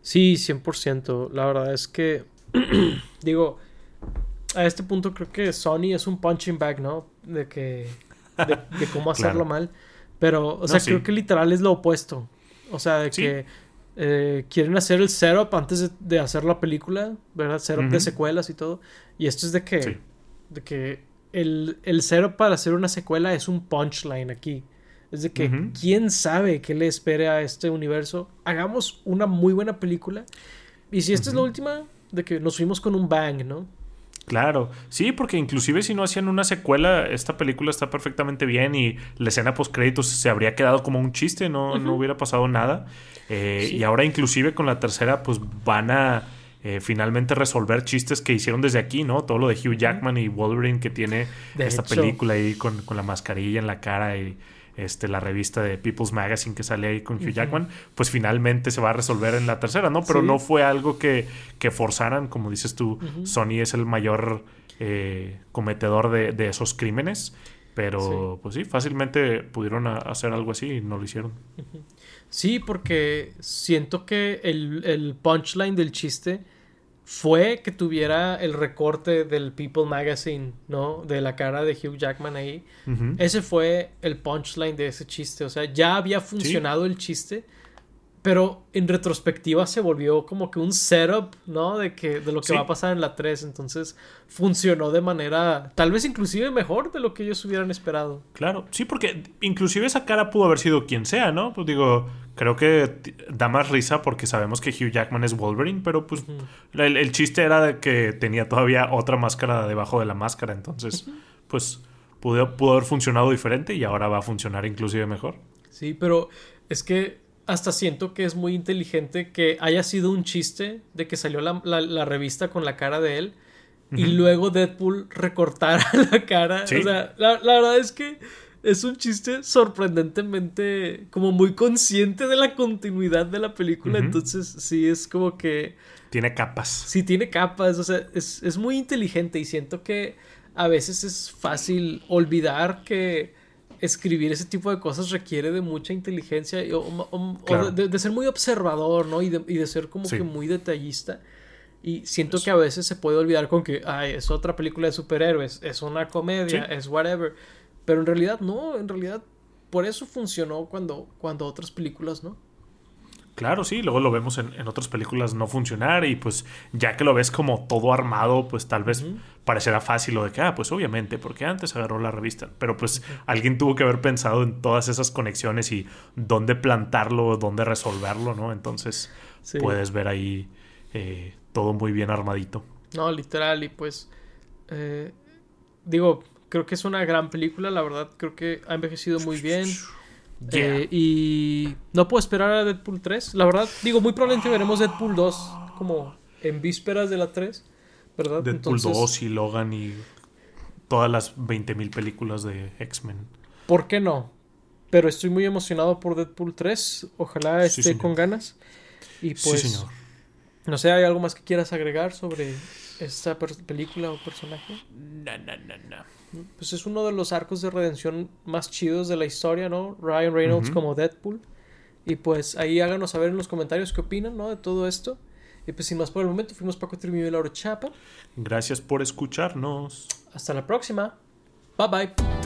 Sí, 100%. La verdad es que, digo, a este punto creo que Sony es un punching bag, ¿no? De que, de, cómo hacerlo mal. Pero, o sea, creo que literal es lo opuesto. O sea, de que eh, quieren hacer el setup antes de, hacer la película, ¿verdad? Setup de secuelas y todo. Y esto es de que, de que el, el setup para hacer una secuela es un punchline aquí. Es de que, ¿quién sabe qué le espere a este universo? Hagamos una muy buena película. Y si esta es la última, de que nos fuimos con un bang, ¿no? Claro, sí, porque inclusive si no hacían una secuela, esta película está perfectamente bien y la escena post créditos se habría quedado como un chiste, no, no hubiera pasado nada. Eh, y ahora inclusive con la tercera, pues van a eh, finalmente resolver chistes que hicieron desde aquí, ¿no? Todo lo de Hugh Jackman y Wolverine que tiene esta película ahí con, con, la mascarilla en la cara y este, la revista de People's Magazine que sale ahí con Hugh Jackman, pues finalmente se va a resolver en la tercera, ¿no? Pero no fue algo que, que, forzaran, como dices tú, Sony es el mayor eh, cometedor de, esos crímenes, pero pues sí, fácilmente pudieron hacer algo así y no lo hicieron. Sí, porque siento que el, el punchline del chiste fue que tuviera el recorte del People Magazine, ¿no? De la cara de Hugh Jackman ahí. Ese fue el punchline de ese chiste. O sea, ya había funcionado el chiste, pero en retrospectiva se volvió como que un setup, ¿no? De, que, de lo que va a pasar en la 3. Entonces funcionó de manera tal vez inclusive mejor de lo que ellos hubieran esperado. Claro, sí, porque inclusive esa cara pudo haber sido quien sea, ¿no? Pues digo, creo que da más risa porque sabemos que Hugh Jackman es Wolverine, pero pues el, el, chiste era de que tenía todavía otra máscara debajo de la máscara. Entonces, pues pudo, pudo haber funcionado diferente y ahora va a funcionar inclusive mejor. Sí, pero es que hasta siento que es muy inteligente que haya sido un chiste de que salió la, la, la revista con la cara de él y luego Deadpool recortara la cara. O sea, la, la, verdad es que es un chiste sorprendentemente como muy consciente de la continuidad de la película. Entonces, sí, es como que... Tiene capas. Sí, tiene capas. O sea, es, es muy inteligente y siento que a veces es fácil olvidar que escribir ese tipo de cosas requiere de mucha inteligencia y, o, de, ser muy observador, ¿no? Y de, y de ser como que muy detallista. Y siento que a veces se puede olvidar con que, ay, es otra película de superhéroes, es una comedia, es whatever. Pero en realidad no, en realidad por eso funcionó cuando, cuando otras películas no. Claro, sí, luego lo vemos en, otras películas no funcionar y pues ya que lo ves como todo armado, pues tal vez parecerá fácil lo de que, ah, pues obviamente, porque antes agarró la revista, pero pues alguien tuvo que haber pensado en todas esas conexiones y dónde plantarlo, dónde resolverlo, ¿no? Entonces puedes ver ahí eh, todo muy bien armadito. No, literal, y pues eh, digo, creo que es una gran película, la verdad, creo que ha envejecido muy bien. Eh, y no puedo esperar a Deadpool 3. La verdad, digo, muy probablemente veremos Deadpool 2 como en vísperas de la 3, ¿verdad? Deadpool 2 y Logan y todas las 20.000 películas de X-Men. ¿Por qué no? Pero estoy muy emocionado por Deadpool 3. Ojalá esté con ganas. Y pues. Sí, señor. No sé, ¿hay algo más que quieras agregar sobre esta película o personaje? No, no, no, no pues es uno de los arcos de redención más chidos de la historia, ¿no? Ryan Reynolds como Deadpool. Y pues ahí háganos saber en los comentarios qué opinan, ¿no? De todo esto. Y pues sin más por el momento, fuimos Paco Trimillo y Laura Chapa. Gracias por escucharnos. Hasta la próxima. Bye bye.